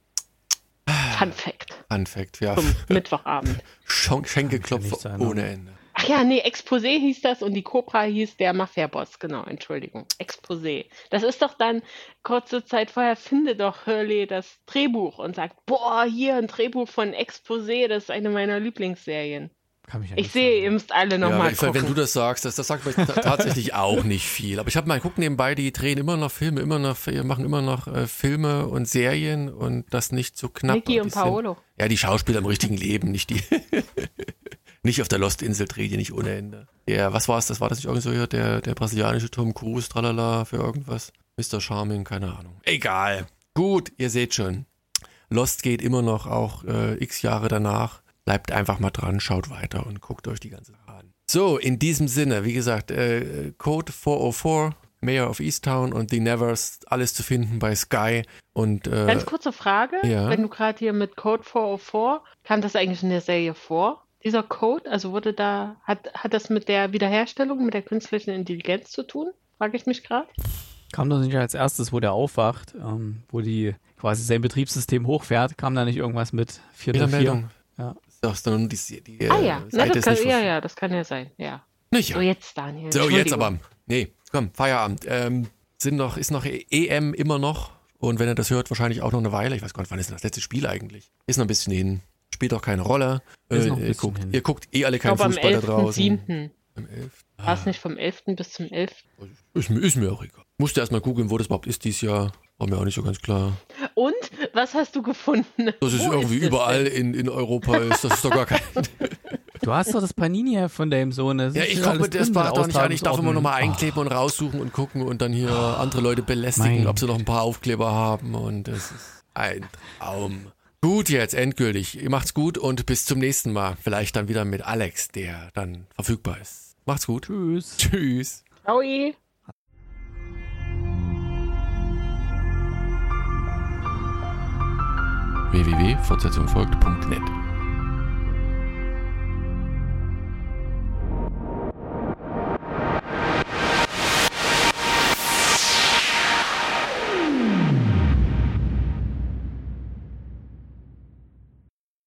Fun Fact Fun Fact, ja. zum Mittwochabend. Schenkelklopfer ohne Ende. Ach ja, nee, Exposé hieß das und die Cobra hieß der Mafia-Boss. Genau, Entschuldigung. Exposé. Das ist doch dann, kurze Zeit vorher findet doch Hurley das Drehbuch und sagt, boah, hier ein Drehbuch von Exposé, das ist eine meiner Lieblingsserien. Kann mich ja Ich sehe, ihr müsst alle Ja, nochmal ich, wenn du gucken. das sagst, das, das sagt mir ta- tatsächlich auch nicht viel. Aber ich habe mal gucken nebenbei, die drehen immer noch Filme, immer noch, machen immer noch äh, Filme und Serien und das nicht so knapp. Niki und sind- Paolo. Ja, die Schauspieler im richtigen Leben, nicht die. nicht auf der Lost-Insel dreht die nicht ohne Ende. Der, was war es? Das war das nicht irgendwie so hier, der, der brasilianische Tom Cruise, tralala, für irgendwas. Mr. Charming, keine Ahnung. Egal. Gut, ihr seht schon. Lost geht immer noch auch äh, x Jahre danach. Bleibt einfach mal dran, schaut weiter und guckt euch die ganze Sache an. So, in diesem Sinne, wie gesagt, äh, Code 404 Mayor of Easttown und The Nevers, alles zu finden bei Sky. Und, äh, Ganz kurze Frage, ja. wenn du gerade hier mit Code 404, kam das eigentlich in der Serie vor? Dieser Code, also wurde da, hat, hat das mit der Wiederherstellung, mit der künstlichen Intelligenz zu tun? Frage ich mich gerade. Kam das nicht als erstes, wo der aufwacht, ähm, wo die quasi sein Betriebssystem hochfährt, kam da nicht irgendwas mit 404? Meldung. Ja. Das ist dann die, die ah ja, äh, Na, Seite das ist kann, nicht ja, ja, das kann ja sein, ja. Nicht, So, ja. jetzt Daniel. So, jetzt aber. Nee, komm, Feierabend. Ähm, sind noch, ist noch EM immer noch. Und wenn er das hört, wahrscheinlich auch noch eine Weile. Ich weiß gar nicht, wann ist denn das letzte Spiel eigentlich? Ist noch ein bisschen hin. Spielt auch keine Rolle. Ist Äh, ihr, guckt, ihr guckt eh alle keinen Fußball da draußen. 11.7. Am 11. War es nicht vom 11. bis zum 11.? Ist, mir- ist mir auch egal. Musste erst mal googeln, wo das überhaupt ist dieses Jahr. War mir auch nicht so ganz klar. Und was hast du gefunden? Dass es Wo irgendwie ist überall denn? in, in Europa ist, das ist doch gar kein. Du hast doch das Panini von deinem Sohn. Das Ja, ist ich ja mir das mit doch nicht an. Ich darf immer noch mal Austragungsorten. einkleben und raussuchen und gucken und dann hier andere Leute belästigen, Mein. ob sie noch ein paar Aufkleber haben. Und das ist ein Traum. Gut jetzt, endgültig. Ihr macht's gut und bis zum nächsten Mal. Vielleicht dann wieder mit Alex, der dann verfügbar ist. Macht's gut. Tschüss. Tschüss. Ciao. www.fortsetzungfolgt.net